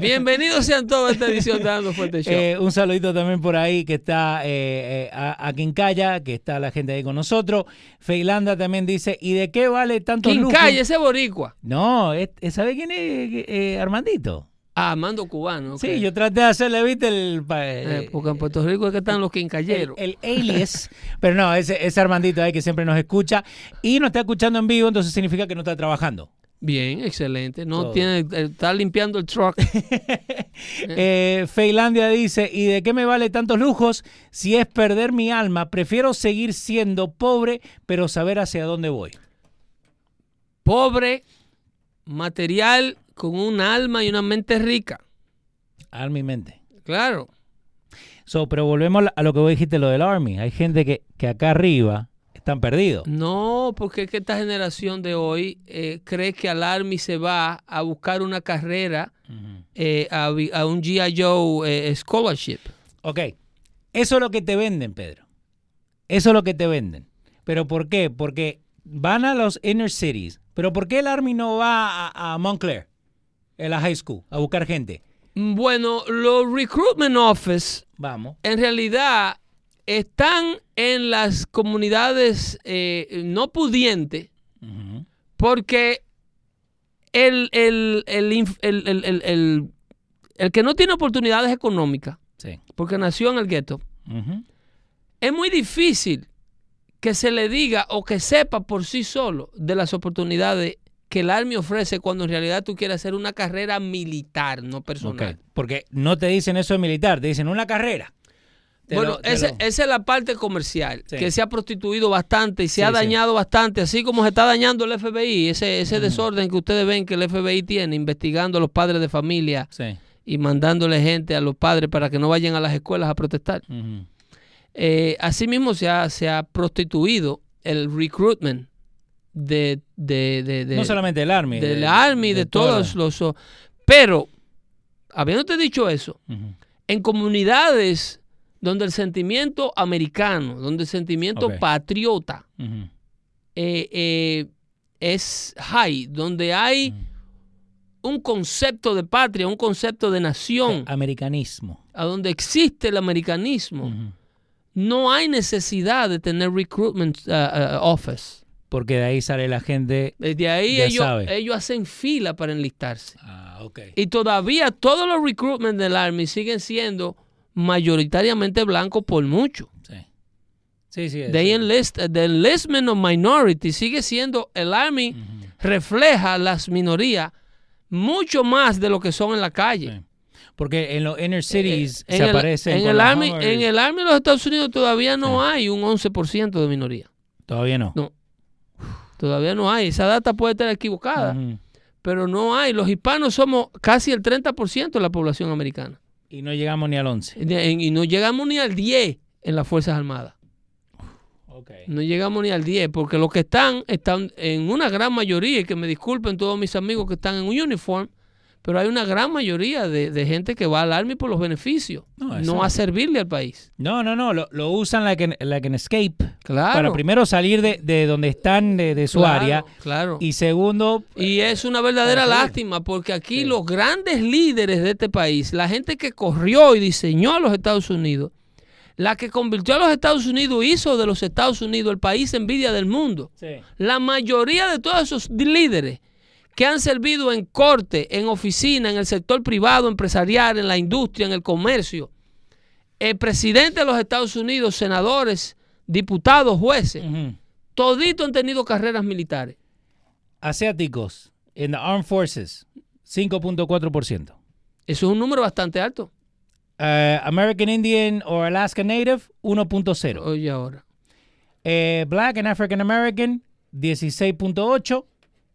S1: Bienvenidos sean todos a esta edición de Dando Fuerte Show.
S2: Eh, un saludito también por ahí que está eh, eh, a, a Quincaya, que está la gente ahí con nosotros. Feilanda también dice, ¿y de qué vale tanto
S1: calle ese boricua?
S2: No, es- ¿sabe quién es eh, Armandito?
S1: Ah, Armando Cubano.
S2: Sí, yo traté de hacerle, viste, el...
S1: Eh,
S2: eh,
S1: porque en Puerto Rico es que están los
S2: el,
S1: quincalleros.
S2: el alias, pero no, ese, ese Armandito ahí que siempre nos escucha y nos está escuchando en vivo, entonces significa que no está trabajando.
S1: Bien, excelente. No
S2: Todo.
S1: tiene, eh, está limpiando el truck.
S2: Eh, Feilandia dice, ¿y de qué me vale tantos lujos si es perder mi alma? Prefiero seguir siendo pobre, pero saber hacia dónde voy.
S1: Pobre, material, con un alma y una mente rica.
S2: Alma y mente.
S1: Claro.
S2: So, pero volvemos a lo que vos dijiste, lo del Army. Hay gente que, que acá arriba están perdidos.
S1: No, porque es que esta generación de hoy eh, cree que al Army se va a buscar una carrera eh, a, un G.I. Joe eh, scholarship.
S2: Ok, eso es lo que te venden, Pedro. Eso es lo que te venden. ¿Pero por qué? Porque van a los inner cities. ¿Pero por qué el Army no va a, a Montclair, en la high school, a buscar gente?
S1: Bueno, los recruitment office
S2: Vamos.
S1: en realidad están en las comunidades eh, no pudientes
S2: Ujú.
S1: porque el, el, el el- el- el- el- el que no tiene oportunidades económicas,
S2: Sí.
S1: porque nació en el gueto, es muy difícil que se le diga o que sepa por sí solo de las oportunidades que el Army ofrece cuando en realidad tú quieres hacer una carrera militar, no personal.
S2: Porque no te dicen eso de militar, te dicen una carrera. Te
S1: bueno,
S2: lo- te
S1: ese-
S2: lo-
S1: esa es la parte comercial,
S2: Sí.
S1: que se ha prostituido bastante y se
S2: Sí,
S1: ha
S2: sí.
S1: dañado bastante, así como se está dañando el FBI, ese, ese desorden que ustedes ven que el FBI tiene, investigando a los padres de familia y mandándole gente a los padres para que no vayan a las escuelas a protestar.
S2: Ujú.
S1: Eh, asimismo se ha, se ha prostituido el recruitment de, de, de- de-
S2: no solamente el Army.
S1: del Army, de, todos los... Pero, habiéndote dicho eso, en comunidades donde el sentimiento americano, donde el sentimiento patriota eh, eh, es high, donde hay un concepto de patria, un concepto de nación,
S2: Americanismo.
S1: a donde existe el americanismo, no hay necesidad de tener recruitment uh, uh, office.
S2: Porque de ahí sale la gente.
S1: Desde ahí
S2: Ya
S1: ellos, ellos hacen fila para enlistarse.
S2: Ah, ok.
S1: Y todavía todos los recruitment del Army siguen siendo mayoritariamente blancos por mucho.
S2: Sí. Sí, sí.
S1: They
S2: sí.
S1: enlist, the enlistment of minority sigue siendo, el Army refleja las minorías mucho más de lo que son en la calle.
S2: Sí. Porque en los inner cities
S1: en
S2: se
S1: el,
S2: aparecen.
S1: en el Army, en el Army de los Estados Unidos todavía no hay un 11% de minoría.
S2: Todavía no.
S1: No. Todavía no hay. Esa data puede estar equivocada. Pero no hay. Los hispanos somos casi el 30% de la población americana.
S2: Y no llegamos ni al 11.
S1: De- Y no llegamos ni al 10 en las Fuerzas Armadas. No llegamos ni al 10, porque los que están, están en una gran mayoría, y que me disculpen todos mis amigos que están en un uniform, pero hay una gran mayoría de, de gente que va al Army por los beneficios,
S2: No,
S1: a servirle al país.
S2: No, no, no, lo, lo usan like an, like an escape.
S1: Claro.
S2: Para primero salir de, de donde están, de, de su
S1: Claro,
S2: área.
S1: Claro.
S2: Y segundo,
S1: Y es una verdadera lástima porque aquí los grandes líderes de este país, la gente que corrió y diseñó a los Estados Unidos, la que convirtió a los Estados Unidos, hizo de los Estados Unidos el país envidia del mundo. La mayoría de todos esos líderes que han servido en corte, en oficina, en el sector privado, empresarial, en la industria, en el comercio, el presidente de los Estados Unidos, senadores, diputados, jueces,
S2: ujú.
S1: toditos han tenido carreras militares.
S2: asiáticos en the Armed Forces, 5.4%.
S1: Eso es un número bastante alto.
S2: Eh, American Indian or Alaska Native, 1.0.
S1: Oye, ahora.
S2: Eh, Black and African American, 16.8.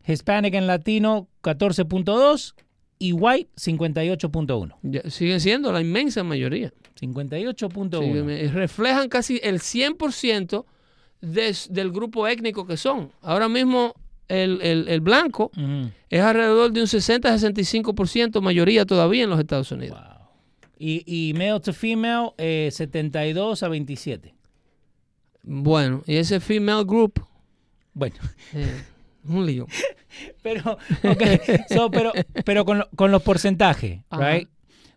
S2: Hispanic and Latino, 14.2. Y White, 58.1.
S1: Ya, siguen siendo la inmensa mayoría.
S2: 58.1.
S1: Siguen- reflejan casi el 100% de- del grupo étnico que son. Ahora mismo el, el- el blanco es alrededor de un 60-65% mayoría todavía en los Estados Unidos.
S2: Wow. Y, y male to female, eh, 72 a 27.
S1: Bueno, y ese female group,
S2: Bueno,
S1: eh, un lío.
S2: pero, okay, so, pero, pero con, lo- con los porcentajes, right?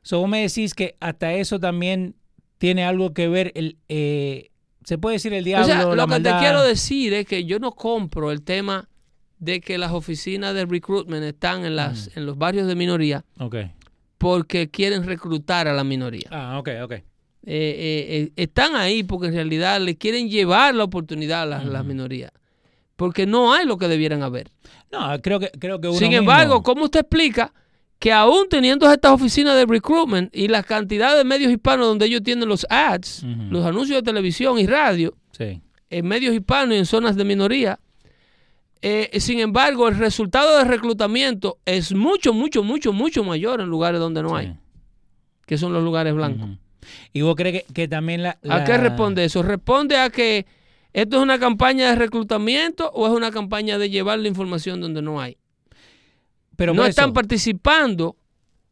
S2: So vos me decís que hasta eso también tiene algo que ver, el, eh, se puede decir el
S1: O
S2: diablo,
S1: sea,
S2: la
S1: lo que te quiero decir es que yo no compro el tema de que las oficinas de recruitment están en, las, en los barrios de minoría
S2: Ok.
S1: porque quieren reclutar a la minoría.
S2: Ah, ok, ok.
S1: Eh, eh, eh, están ahí porque en realidad le quieren llevar la oportunidad a las, las minorías. Porque no hay lo que debieran haber.
S2: No, creo que, creo que uno
S1: Sin
S2: mismo-
S1: embargo, ¿cómo usted explica que aún teniendo estas oficinas de recruitment y la cantidad de medios hispanos donde ellos tienen los ads, los anuncios de televisión y radio,
S2: Sí.
S1: en medios hispanos y en zonas de minoría, eh, sin embargo, el resultado de reclutamiento es mucho, mucho, mucho, mucho mayor en lugares donde no
S2: sí.
S1: hay, que son los lugares blancos.
S2: ¿Y vos crees que, que también la,
S1: ¿A
S2: la-
S1: qué responde eso? ¿Responde a que esto es una campaña de reclutamiento o es una campaña de llevar la información donde no hay?
S2: Pero
S1: no están
S2: eso-
S1: participando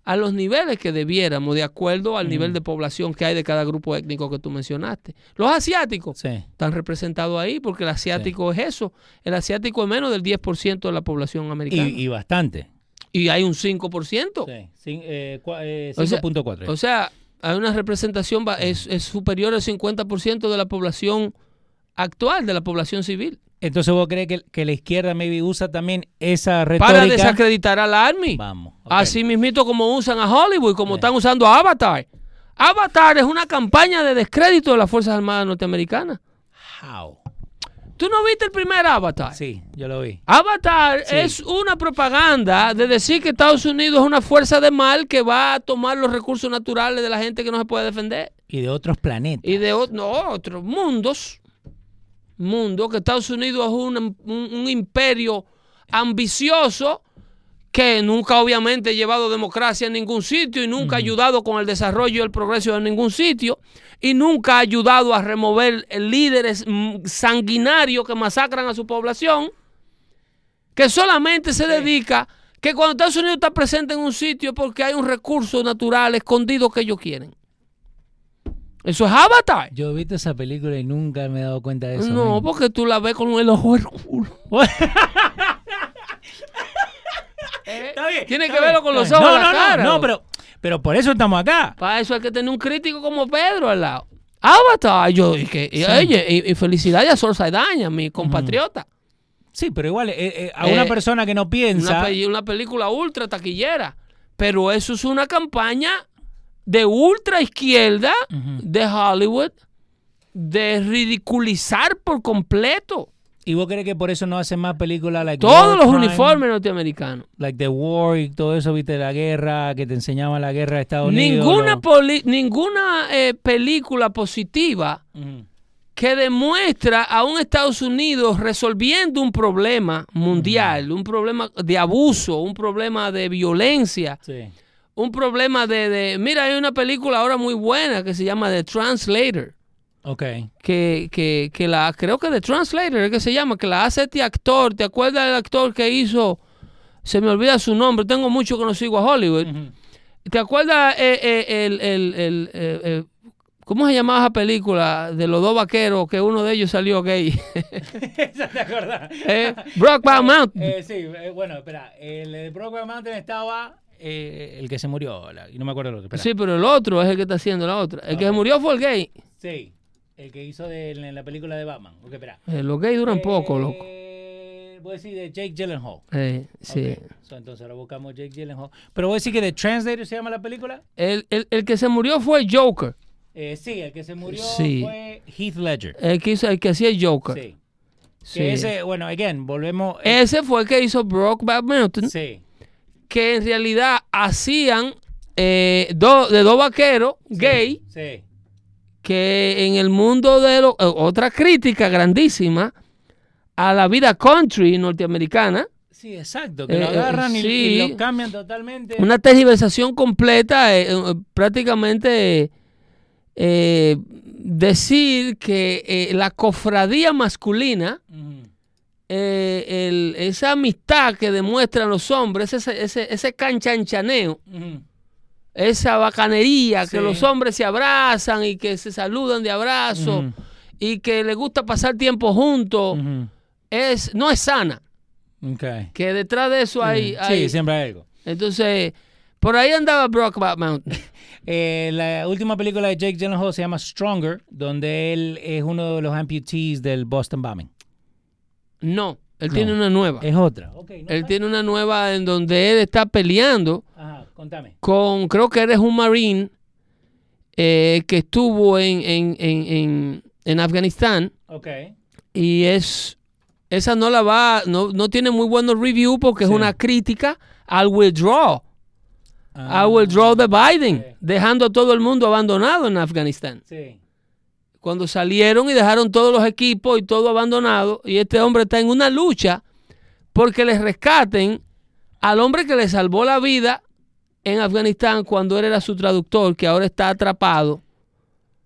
S1: a los niveles que debiéramos, de acuerdo al nivel de población que hay de cada grupo étnico que tú mencionaste. Los asiáticos
S2: Sí.
S1: están representados ahí porque el asiático es eso. El asiático es menos del 10% de la población americana.
S2: Y, y bastante.
S1: Y, hay un 5%.
S2: Sí. Cin- eh, cua- eh,
S1: O sea,
S2: 5.4.
S1: O sea, hay una representación, es superior al 50% de la población actual, de la población civil.
S2: Entonces vos crees que, que la izquierda maybe usa también esa
S1: Para
S2: retórica.
S1: desacreditar al Army.
S2: Vamos. ok.
S1: Así mismito como usan a Hollywood, como están usando a Avatar. Avatar es una campaña de descrédito de las Fuerzas Armadas norteamericanas.
S2: How?
S1: ¿Tú no viste el primer Avatar?
S2: Sí, yo lo vi.
S1: Avatar
S2: Sí.
S1: es una propaganda de decir que Estados Unidos es una fuerza de mal que va a tomar los recursos naturales de la gente que no se puede defender.
S2: Y de otros planetas.
S1: Y de no, otros mundos. Mundo, que Estados Unidos es un, un- un imperio ambicioso que nunca obviamente ha llevado democracia en ningún sitio y nunca ha ayudado con el desarrollo y el progreso en ningún sitio y nunca ha ayudado a remover líderes mm, sanguinarios que masacran a su población, que solamente se dedica, que cuando Estados Unidos está presente en un sitio es porque hay un recurso natural escondido que ellos quieren. Eso es Avatar.
S2: Yo he visto esa película y nunca me he dado cuenta de eso.
S1: no, porque tú la ves con el ojo del culo.
S2: Está bien,
S1: Tiene que verlo con los ojos
S2: bien.
S1: de la
S2: no, no,
S1: cara,
S2: No,
S1: loco.
S2: pero, pero por eso estamos acá.
S1: Para eso hay que tener un crítico como Pedro al lado. Avatar, yo dije, y, oye, y, y felicidades a Sol Saldaña, mi compatriota.
S2: Sí, pero igual, eh, eh, a
S1: Eh,
S2: una persona que no piensa.
S1: Una, pe- una película ultra taquillera. Pero eso es una campaña de ultra izquierda de Hollywood de ridiculizar por completo
S2: ¿Y vos crees que por eso no hacen más películas like
S1: todos los
S2: Crime,
S1: uniformes norteamericanos.
S2: Like The War y todo eso, viste, la guerra, que te enseñaban la guerra de Estados Unidos.
S1: Ninguna,
S2: lo-
S1: poli- ninguna eh, película positiva que demuestra a un Estados Unidos resolviendo un problema mundial, un problema de abuso, un problema de violencia,
S2: Sí.
S1: Un problema de, de- Mira, hay una película ahora muy buena que se llama The Translator.
S2: Ok.
S1: que, que, que la creo que The Translator es que se llama, que la hace este actor. ¿Te acuerdas del actor que hizo? Se me olvida su nombre, tengo mucho que no sigo a Hollywood. ¿Te acuerdas eh, eh, el, el- el- ¿Cómo se llamaba esa película de los dos vaqueros que uno de ellos salió gay?
S2: Esa te acordás.
S1: eh, Mountain.
S2: Eh, sí, eh, bueno, espera. El de Brokeback Mountain estaba eh, el que se murió. la- y no me acuerdo lo que. espera.
S1: Sí, pero el otro es el que está haciendo la otra. El que se murió fue el gay.
S2: Sí, el que hizo de, en la película de Batman. Ok, espera.
S1: Eh, los gays duran poco, loco.
S2: Eh, Voy a decir de Jake Gyllenhaal.
S1: Eh, sí.
S2: Ok, so, entonces ahora buscamos Jake Gyllenhaal. Pero voy a decir que The Translator se llama la película.
S1: El, el- el que se murió fue Joker.
S2: Eh, sí, el que se murió
S1: Sí.
S2: fue Heath Ledger.
S1: El que, hizo, el que hacía Joker.
S2: Sí.
S1: Sí.
S2: Que ese, bueno, again, volvemos. eh,
S1: Ese fue el que hizo Brokeback Mountain.
S2: sí.
S1: Que en realidad hacían eh, do- de dos vaqueros gay
S2: Sí.
S1: que en el mundo de lo- eh, otra crítica grandísima a la vida country norteamericana,
S2: Sí, exacto. Que
S1: Eh,
S2: lo agarran y,
S1: sí.
S2: y lo cambian totalmente.
S1: una tergiversación completa, prácticamente decir que la cofradía masculina. Eh, el- esa amistad que demuestran los hombres, ese, ese, ese canchanchaneo,
S2: Ujú.
S1: esa bacanería, que los hombres se abrazan y que se saludan de abrazo y que les gusta pasar tiempo juntos, es, no es sana. Que detrás de eso hay...
S2: Sí, siempre hay algo.
S1: Entonces, por ahí andaba Brokeback Mountain.
S2: Eh, la última película de Jake Gyllenhaal se llama Stronger, donde él es uno de los amputees del Boston Bombing.
S1: No, él
S2: No.
S1: tiene una nueva.
S2: Es otra. No
S1: Él tiene una nueva en donde él está peleando
S2: Ajá, contame.
S1: con, creo que eres un marine eh, que estuvo en, en, en, en, en Afganistán
S2: Ok.
S1: y es esa no la va no, no tiene muy buenos reviews porque
S2: Sí.
S1: es una crítica al withdraw
S2: Ah,
S1: al withdraw de Biden dejando a todo el mundo abandonado en Afganistán
S2: Sí.
S1: Cuando salieron y dejaron todos los equipos y todo abandonado y este hombre está en una lucha porque les rescaten al hombre que le salvó la vida en Afganistán cuando él era su traductor que ahora está atrapado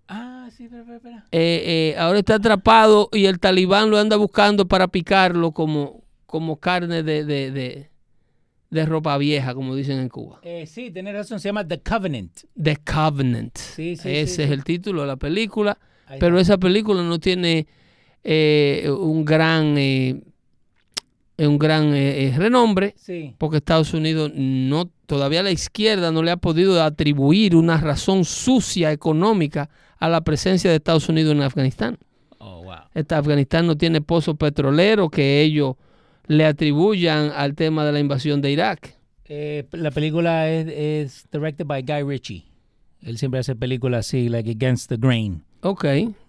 S2: Ah, sí, espera, espera, espera.
S1: eh, eh, ahora está atrapado y el talibán lo anda buscando para picarlo como, como carne de, de, de- de ropa vieja, como dicen en Cuba.
S2: Eh, sí, tenés razón, se llama The Covenant.
S1: The Covenant.
S2: Sí, sí,
S1: Ese
S2: sí,
S1: es el título de la película,
S2: Ahí
S1: pero esa película no tiene eh, un gran, eh, un gran eh, renombre
S2: Sí.
S1: porque Estados Unidos no todavía la izquierda no le ha podido atribuir una razón sucia económica a la presencia de Estados Unidos en Afganistán.
S2: Oh, wow.
S1: Afganistán no tiene pozos petroleros que ellos le atribuyan al tema de la invasión de Irak.
S2: La película es, es directed by Guy Ritchie. Él siempre hace películas así, like Against the Grain.
S1: Ok.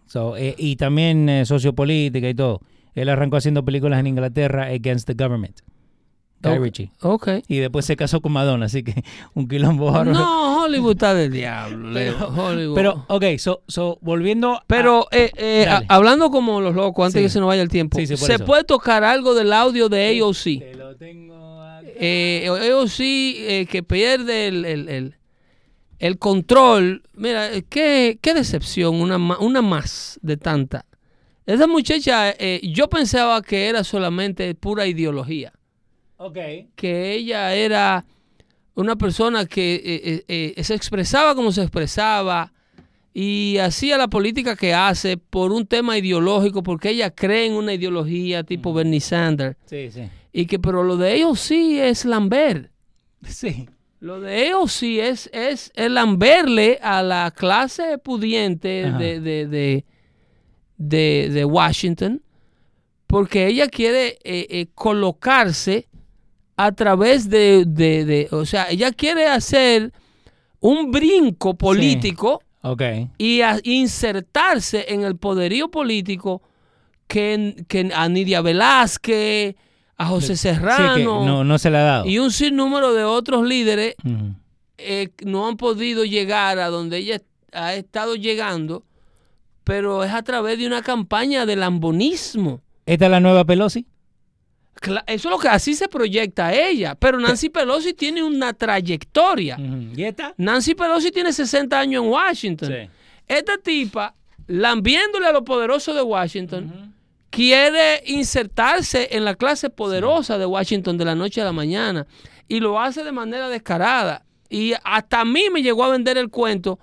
S2: So, eh, y también eh, sociopolítica y todo. Él arrancó haciendo películas en Inglaterra against the government. Guy
S1: Ok.
S2: Ritchie.
S1: Ok.
S2: Y después se casó con Madonna, así que un quilombo bárbaro.
S1: No, Hollywood está del diablo, Leo. Hollywood.
S2: Pero, ok, so, so volviendo a-
S1: Pero eh, eh, a- hablando como los locos, antes
S2: Sí.
S1: que se nos vaya el tiempo,
S2: Sí, sí,
S1: ¿se
S2: eso.
S1: puede tocar algo del audio de AOC?
S2: Te lo tengo acá.
S1: Eh, AOC eh, que pierde el, el- el- el control. Mira, qué, qué decepción, una, una más de tanta. Esa muchacha, eh, yo pensaba que era solamente pura ideología.
S2: Ok.
S1: que ella era una persona que eh, eh, eh, se expresaba como se expresaba y hacía la política que hace por un tema ideológico, porque ella cree en una ideología tipo Bernie Sanders.
S2: Sí, sí.
S1: Y que, pero lo de ellos sí es Lambert.
S2: Sí.
S1: Lo de ellos sí es, es el lamberle a la clase pudiente de, de, de, de- de Washington, porque ella quiere eh, eh, colocarse a través de, o sea, ella quiere hacer un brinco político
S2: Ok.
S1: y a- insertarse en el poderío político que, que a Nidia Velázquez, a José
S2: Sí, que
S1: Serrano
S2: no, no se le ha dado.
S1: y un sinnúmero de otros líderes eh, no han podido llegar a donde ella ha estado llegando pero es a través de una campaña de lambonismo.
S2: ¿Esta es la nueva Pelosi?
S1: Eso es lo que así se proyecta ella. Pero Nancy Pelosi tiene una trayectoria.
S2: ¿Y esta?
S1: Nancy Pelosi tiene 60 años en Washington.
S2: Sí.
S1: Esta tipa, lambiéndole a los poderosos de Washington, quiere insertarse en la clase poderosa de Washington de la noche a la mañana. Y lo hace de manera descarada. Y hasta a mí me llegó a vender el cuento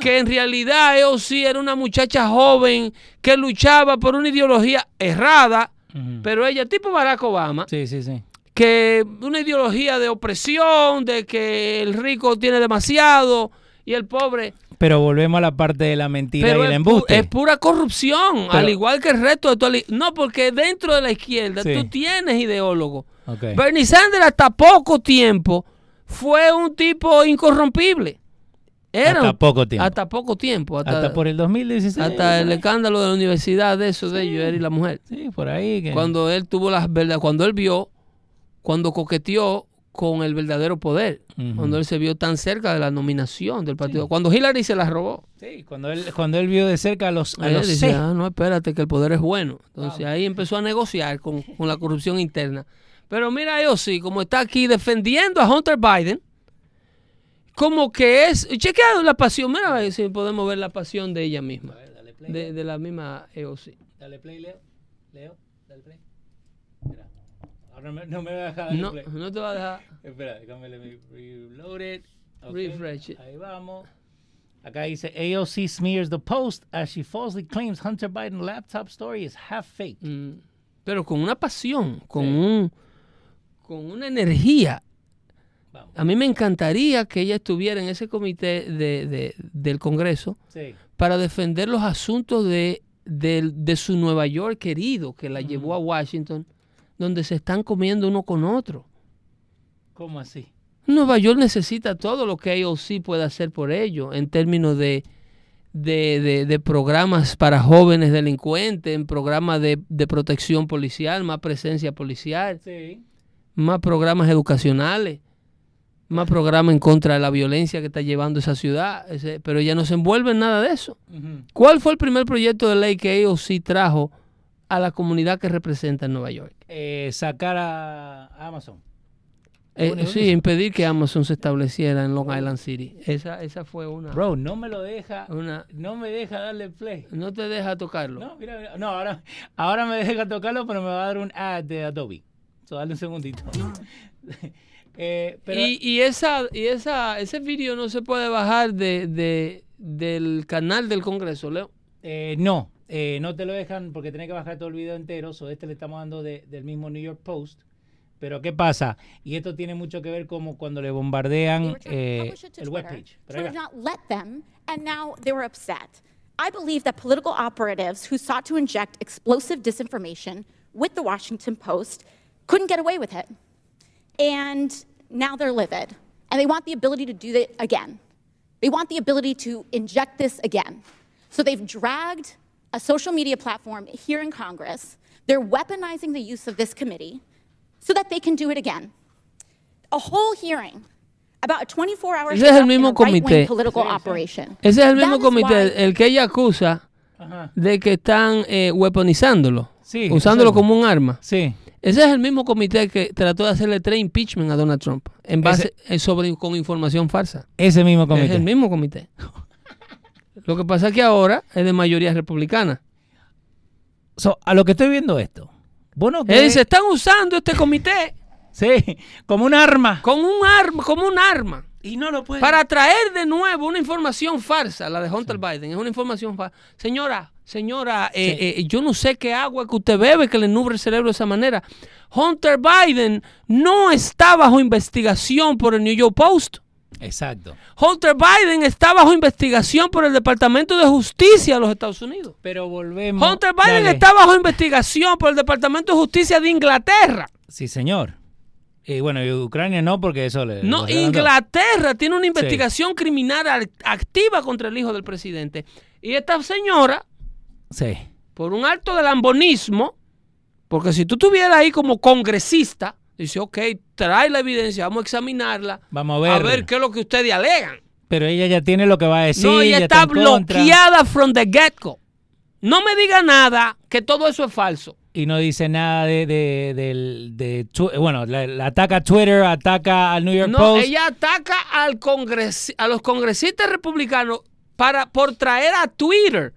S1: que en realidad ella sí era una muchacha joven que luchaba por una ideología errada, pero ella, tipo Barack Obama,
S2: Sí, sí, sí.
S1: que una ideología de opresión, de que el rico tiene demasiado y el pobre.
S2: Pero volvemos a la parte de la mentira
S1: Pero
S2: y el
S1: pu-
S2: embuste.
S1: es pura corrupción,
S2: Pero-
S1: al igual que el resto de la- No, porque dentro de la izquierda
S2: Sí.
S1: tú tienes ideólogos.
S2: Ok.
S1: Bernie Sanders hasta poco tiempo fue un tipo incorrompible. Era
S2: Hasta poco tiempo.
S1: Hasta poco tiempo. Hasta,
S2: Hasta por el 2016.
S1: hasta el escándalo de la universidad de eso, de ellos, él y la mujer.
S2: Sí, por ahí. que-
S1: Cuando él tuvo las verdad, cuando él vio, cuando coqueteó con el verdadero poder, cuando él se vio tan cerca de la nominación del partido, cuando Hillary se la robó.
S2: Sí, cuando él, cuando él vio de cerca a los, a
S1: Él
S2: los
S1: dice. "Ah, no, espérate, que el poder es bueno. Entonces ahí empezó a negociar con, con la corrupción interna. Pero mira, yo sí, como está aquí defendiendo a Hunter Biden, como que es. Chequea la pasión, mira a ver si podemos ver la pasión de ella misma,
S2: Dale play,
S1: de, de la misma EOC.
S2: dale play, Leo. Leo, dale play. Ahora me- no me va a dejar
S1: No,
S2: play.
S1: no te va a dejar.
S2: Espera, déjame le- reload it. Ok,
S1: Refresh it.
S2: Ahí vamos. Acá dice AOC smears the post as she falsely claims Hunter Biden laptop story is half fake.
S1: Mm, Pero con una pasión, con
S2: Sí.
S1: un con una energía.
S2: Vamos.
S1: A mí me encantaría que ella estuviera en ese comité de- de- del Congreso
S2: Sí.
S1: para defender los asuntos de, de su Nueva York querido, que la llevó a Washington, donde se están comiendo uno con otro.
S2: ¿Cómo así?
S1: Nueva York necesita todo lo que AOC puede hacer por ello, en términos de, de, de- de programas para jóvenes delincuentes, en programas de, de protección policial, más presencia policial,
S2: Sí.
S1: más programas educacionales, más programas en contra de la violencia que está llevando esa ciudad, pero ella no se envuelve en nada de eso. ¿Cuál fue el primer proyecto de ley que AOC trajo a la comunidad que representa en Nueva York?
S2: Eh, sacar a Amazon.
S1: Eh, sí, impedir que Amazon se estableciera en Long Island City. Esa, esa fue una,
S2: Bro, no me lo deja.
S1: una...
S2: No me deja darle play.
S1: No te deja tocarlo.
S2: No, mira, mira. No, ahora, ahora me deja tocarlo, pero me va a dar un ad de Adobe. So, dale un segundito. Eh, pero,
S1: y y, esa, y esa, ese vídeo no se puede bajar de, de- del canal del Congreso, Leo.
S2: eh, no, eh, no te lo dejan porque tenés que bajar todo el video entero. So, este le estamos dando de- del mismo New York Post. Pero ¿qué pasa? Y esto tiene mucho que ver como cuando le bombardean eh,
S3: it
S2: el webpage.
S3: Twitter not let them, and now they were upset. I believe that political operatives who sought to inject explosive disinformation with the Washington Post couldn't get away with it. And now they're livid. And they want the ability to do that again. They want the ability to inject this again. So they've dragged a social media platform here in Congress. They're weaponizing the use of this committee so that they can do it again. A whole hearing about a 24-hour
S1: Ese es el mismo
S3: right-wing
S1: comité.
S3: political
S2: Sí, sí.
S3: operation.
S1: Ese es el mismo comité,
S3: why-
S1: el que ella acusa
S2: Ajá.
S1: de que están eh, weaponizándolo,
S2: Sí,
S1: usándolo como un arma.
S2: Sí.
S1: Ese es el mismo comité que trató de hacerle tres impeachment a Donald Trump en base eh, sobre con información falsa.
S2: Ese mismo
S1: Es
S2: comité.
S1: el mismo comité. Lo que pasa es que ahora es de mayoría republicana.
S2: So, a lo que estoy viendo esto. Bueno,
S1: dice, están usando este comité
S2: Sí, como un arma.
S1: con un arma, como un arma,
S2: Y no lo pueden.
S1: para traer de nuevo una información falsa, la de Hunter Biden. Es una información falsa. Señora, señora, eh, eh, yo no sé qué agua que usted bebe que le nubre el cerebro de esa manera. Hunter Biden no está bajo investigación por el New York Post.
S2: Exacto.
S1: Hunter Biden está bajo investigación por el Departamento de Justicia de los Estados Unidos.
S2: Pero volvemos.
S1: Hunter Biden
S2: Dale.
S1: está bajo investigación por el Departamento de Justicia de Inglaterra.
S2: Sí, señor. Y bueno, y Ucrania no, porque eso le.
S1: No. Inglaterra tiene una investigación criminal al- activa contra el hijo del presidente. Y esta señora,
S2: Sí.
S1: por un acto de lambonismo, porque si tú estuvieras ahí como congresista, dice, ok, trae la evidencia, vamos a examinarla,
S2: Vamos a ver.
S1: a ver qué es lo que ustedes alegan.
S2: Pero ella ya tiene lo que va a decir.
S1: no, ella está bloqueada from the get-go. No me diga nada que todo eso es falso.
S2: Y no dice nada de, de, de tu- bueno, la, la ataca a Twitter, ataca al New York
S1: No,
S2: Post.
S1: ella ataca al congres a los congresistas republicanos para por traer a Twitter.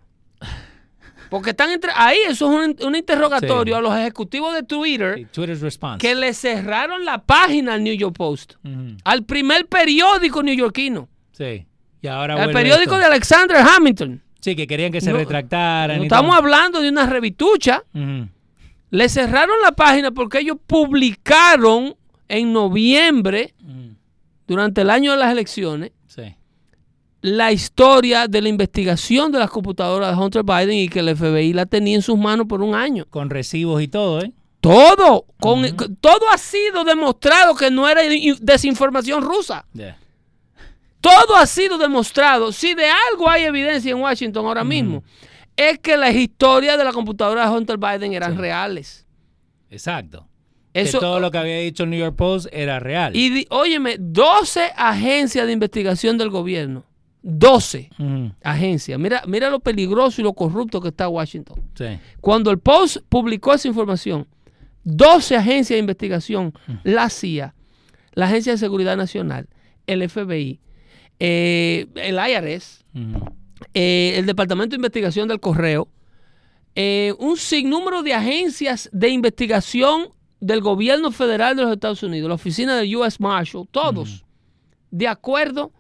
S1: Porque están entre ahí, eso es un, un interrogatorio
S2: Sí.
S1: a los ejecutivos de Twitter
S2: Sí, Twitter's response.
S1: que le cerraron la página al New York Post, al primer periódico neoyorquino,
S2: Sí. Y ahora vuelve
S1: periódico
S2: esto.
S1: de Alexander Hamilton.
S2: Sí, que querían que se
S1: No,
S2: retractaran.
S1: No estamos hablando de una revitucha. Le cerraron la página porque ellos publicaron en noviembre, durante el año de las elecciones. La historia de la investigación de las computadoras de Hunter Biden y que el FBI la tenía en sus manos por un año.
S2: Con recibos y todo, ¿eh?
S1: Todo, con, todo ha sido demostrado que no era desinformación rusa.
S2: Yeah.
S1: Todo ha sido demostrado. Si de algo hay evidencia en Washington ahora mismo, es que las historias de la computadora de Hunter Biden eran
S2: Sí.
S1: reales.
S2: Exacto.
S1: Eso,
S2: que todo lo que había dicho el New York Post era real.
S1: Y óyeme, 12 agencias de investigación del gobierno. 12
S2: Ujú,
S1: agencias. Mira, mira lo peligroso y lo corrupto que está Washington.
S2: Sí.
S1: Cuando el Post publicó esa información, 12 agencias de investigación, la CIA, la Agencia de Seguridad Nacional, el FBI, eh, el IRS, eh, el Departamento de Investigación del Correo, eh, un sinnúmero de agencias de investigación del gobierno federal de los Estados Unidos, la oficina del US Marshal, todos, de acuerdo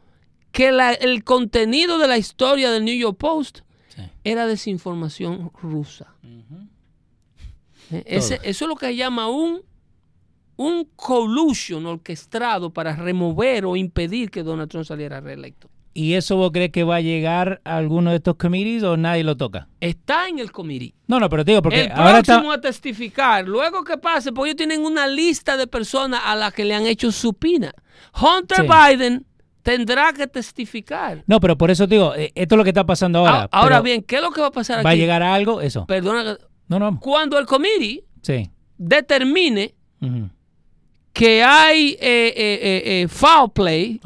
S1: que la- el contenido de la historia del New York Post
S2: Sí.
S1: era desinformación rusa. Eh, ese- eso es lo que se llama un, un collusion orquestado para remover o impedir que Donald Trump saliera reelecto.
S2: ¿Y eso vos crees que va a llegar a alguno de estos committees o nadie lo toca?
S1: Está en el comité.
S2: No, no, pero te digo, porque
S1: el
S2: ahora está...
S1: próximo a testificar, luego que pase, porque ellos tienen una lista de personas a las que le han hecho supina. Hunter
S2: Sí.
S1: Biden tendrá que testificar.
S2: No, pero por eso te digo, eh, esto es lo que está pasando ahora.
S1: Ah, Ahora bien, ¿qué es lo que va a pasar aquí?
S2: ¿Va a llegar a algo? Eso.
S1: Perdona,
S2: No, no.
S1: cuando el comité
S2: Sí.
S1: determine que hay eh, eh, eh, foul play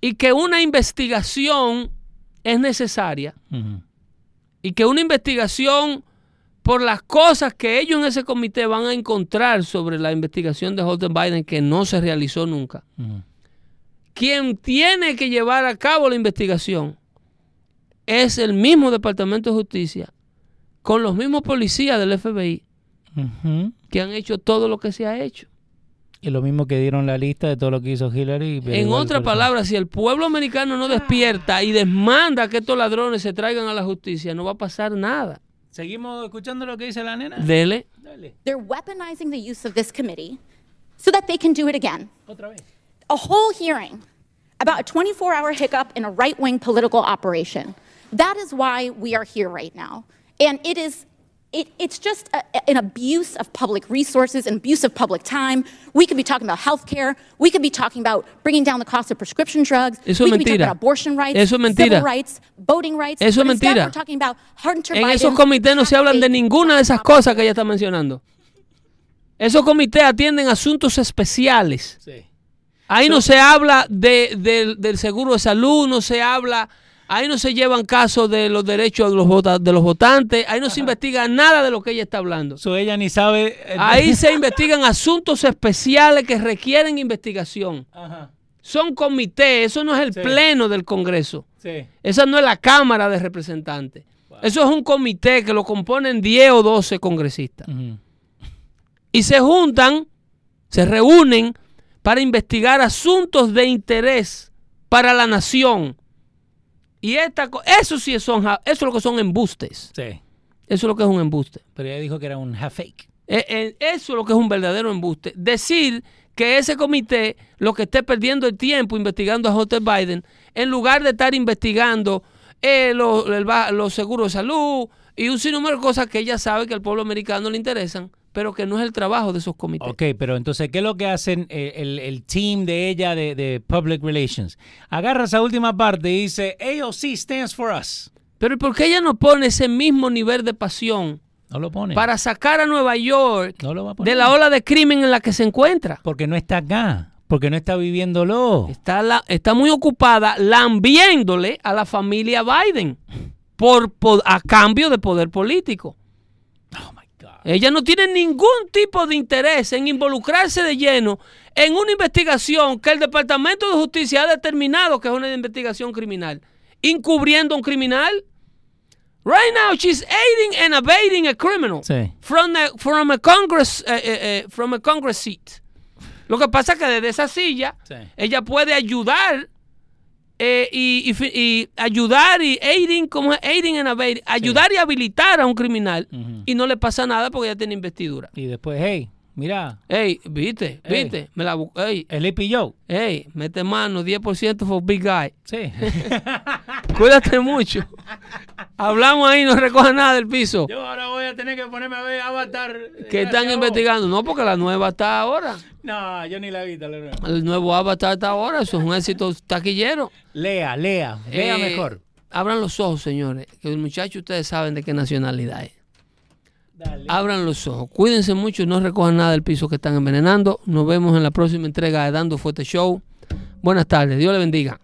S1: y que una investigación es necesaria y que una investigación por las cosas que ellos en ese comité van a encontrar sobre la investigación de Hunter Biden que no se realizó nunca. Quien tiene que llevar a cabo la investigación es el mismo Departamento de Justicia con los mismos policías del FBI que han hecho todo lo que se ha hecho.
S2: Y lo mismo que dieron la lista de todo lo que hizo Hillary.
S1: En otras palabras, si el pueblo americano no despierta y demanda que estos ladrones se traigan a la justicia, no va a pasar nada.
S2: ¿Seguimos escuchando lo que dice la nena?
S1: Dele.
S2: Dale,
S3: They're weaponizing the use of this committee so that they can do it again.
S2: otra vez.
S3: A whole hearing about a 24 hour hiccup in a right wing political operation. That is why we are here right now. And it is. It, it's just a, an abuse of public resources, an abuse of public time. We could be talking about health care. We could be talking about bringing down the cost of prescription drugs.
S1: Eso
S3: we could be talking
S1: mentira.
S3: about abortion rights,
S1: Eso es mentira.
S3: civil rights, voting rights.
S1: Eso es mentira.
S3: We're talking about Hunter
S1: En
S3: Biden's
S1: esos comités no se hablan de ninguna de esas cosas que ella está mencionando. Esos comités atienden asuntos especiales.
S2: Sí.
S1: Ahí no se habla de- del- del seguro de salud, no se habla, ahí no se llevan casos de los derechos de los, vota- de los votantes, ahí no se investiga nada de lo que ella está hablando.
S2: So ella ni sabe. eh,
S1: Ahí se investigan asuntos especiales que requieren investigación.
S2: Ajá.
S1: Son comités, eso no es el
S2: Sí.
S1: pleno del Congreso.
S2: Sí.
S1: Esa no es la Cámara de Representantes. Eso es un comité que lo componen 10 o 12 congresistas. Y se juntan, se reúnen para investigar asuntos de interés para la nación. Y esta, eso sí son, eso es lo que son embustes.
S2: Sí.
S1: Eso es lo que es un embuste.
S2: Pero ella dijo que era un half fake.
S1: Eh, eh, eso es lo que es un verdadero embuste. Decir que ese comité lo que esté perdiendo el tiempo investigando a Hunter Biden, en lugar de estar investigando eh, lo- los seguros de salud y un sinnúmero de cosas que ella sabe que al pueblo americano le interesan, pero que no es el trabajo de esos comités.
S2: Ok, pero entonces, ¿qué es lo que hacen eh, el, el team de ella de, de Public Relations? Agarra esa última parte y dice, AOC stands for us.
S1: Pero ¿y por qué ella no pone ese mismo nivel de pasión
S2: No lo pone.
S1: para sacar a Nueva York
S2: No lo va a poner.
S1: de la ola de crimen en la que se encuentra?
S2: Porque no está acá. Porque no está viviéndolo.
S1: Está, la- está muy ocupada lambiéndole a la familia Biden. por, por- a cambio de poder político. Ella no tiene ningún tipo de interés en involucrarse de lleno en una investigación que el Departamento de Justicia ha determinado que es una investigación criminal, encubriendo a un criminal. Right now, she's aiding and abetting a criminal
S2: Sí.
S1: from, the- from a Congress eh, eh, eh, from a Congress seat. Lo que pasa es que desde esa silla
S2: Sí.
S1: ella puede ayudar eh, y, y ayudar y aiding, como es aiding and ayudar y habilitar a un criminal y no le pasa nada porque ella tiene investidura.
S2: Y después, hey, mira,
S1: Ey, viste,
S2: Ey.
S1: viste, me la ey,
S2: Sleepy Joe.
S1: ey, mete mano, 10% for big guy.
S2: Sí.
S1: Cuídate mucho. Hablamos ahí, no recoja nada del piso.
S2: Yo ahora voy a tener que ponerme a ver Avatar.
S1: Que están investigando. No, porque la nueva está ahora.
S2: No, yo ni la he visto. la nueva.
S1: El nuevo Avatar está ahora. Eso es un éxito taquillero.
S2: Lea, lea, lea
S1: Eh,
S2: mejor.
S1: Abran los ojos, señores. Que el muchacho ustedes saben de qué nacionalidad es. Abran los ojos. Cuídense mucho no recojan nada del piso que están envenenando. Nos vemos en la próxima entrega de Dando Fuerte Show. Buenas tardes. Dios le bendiga.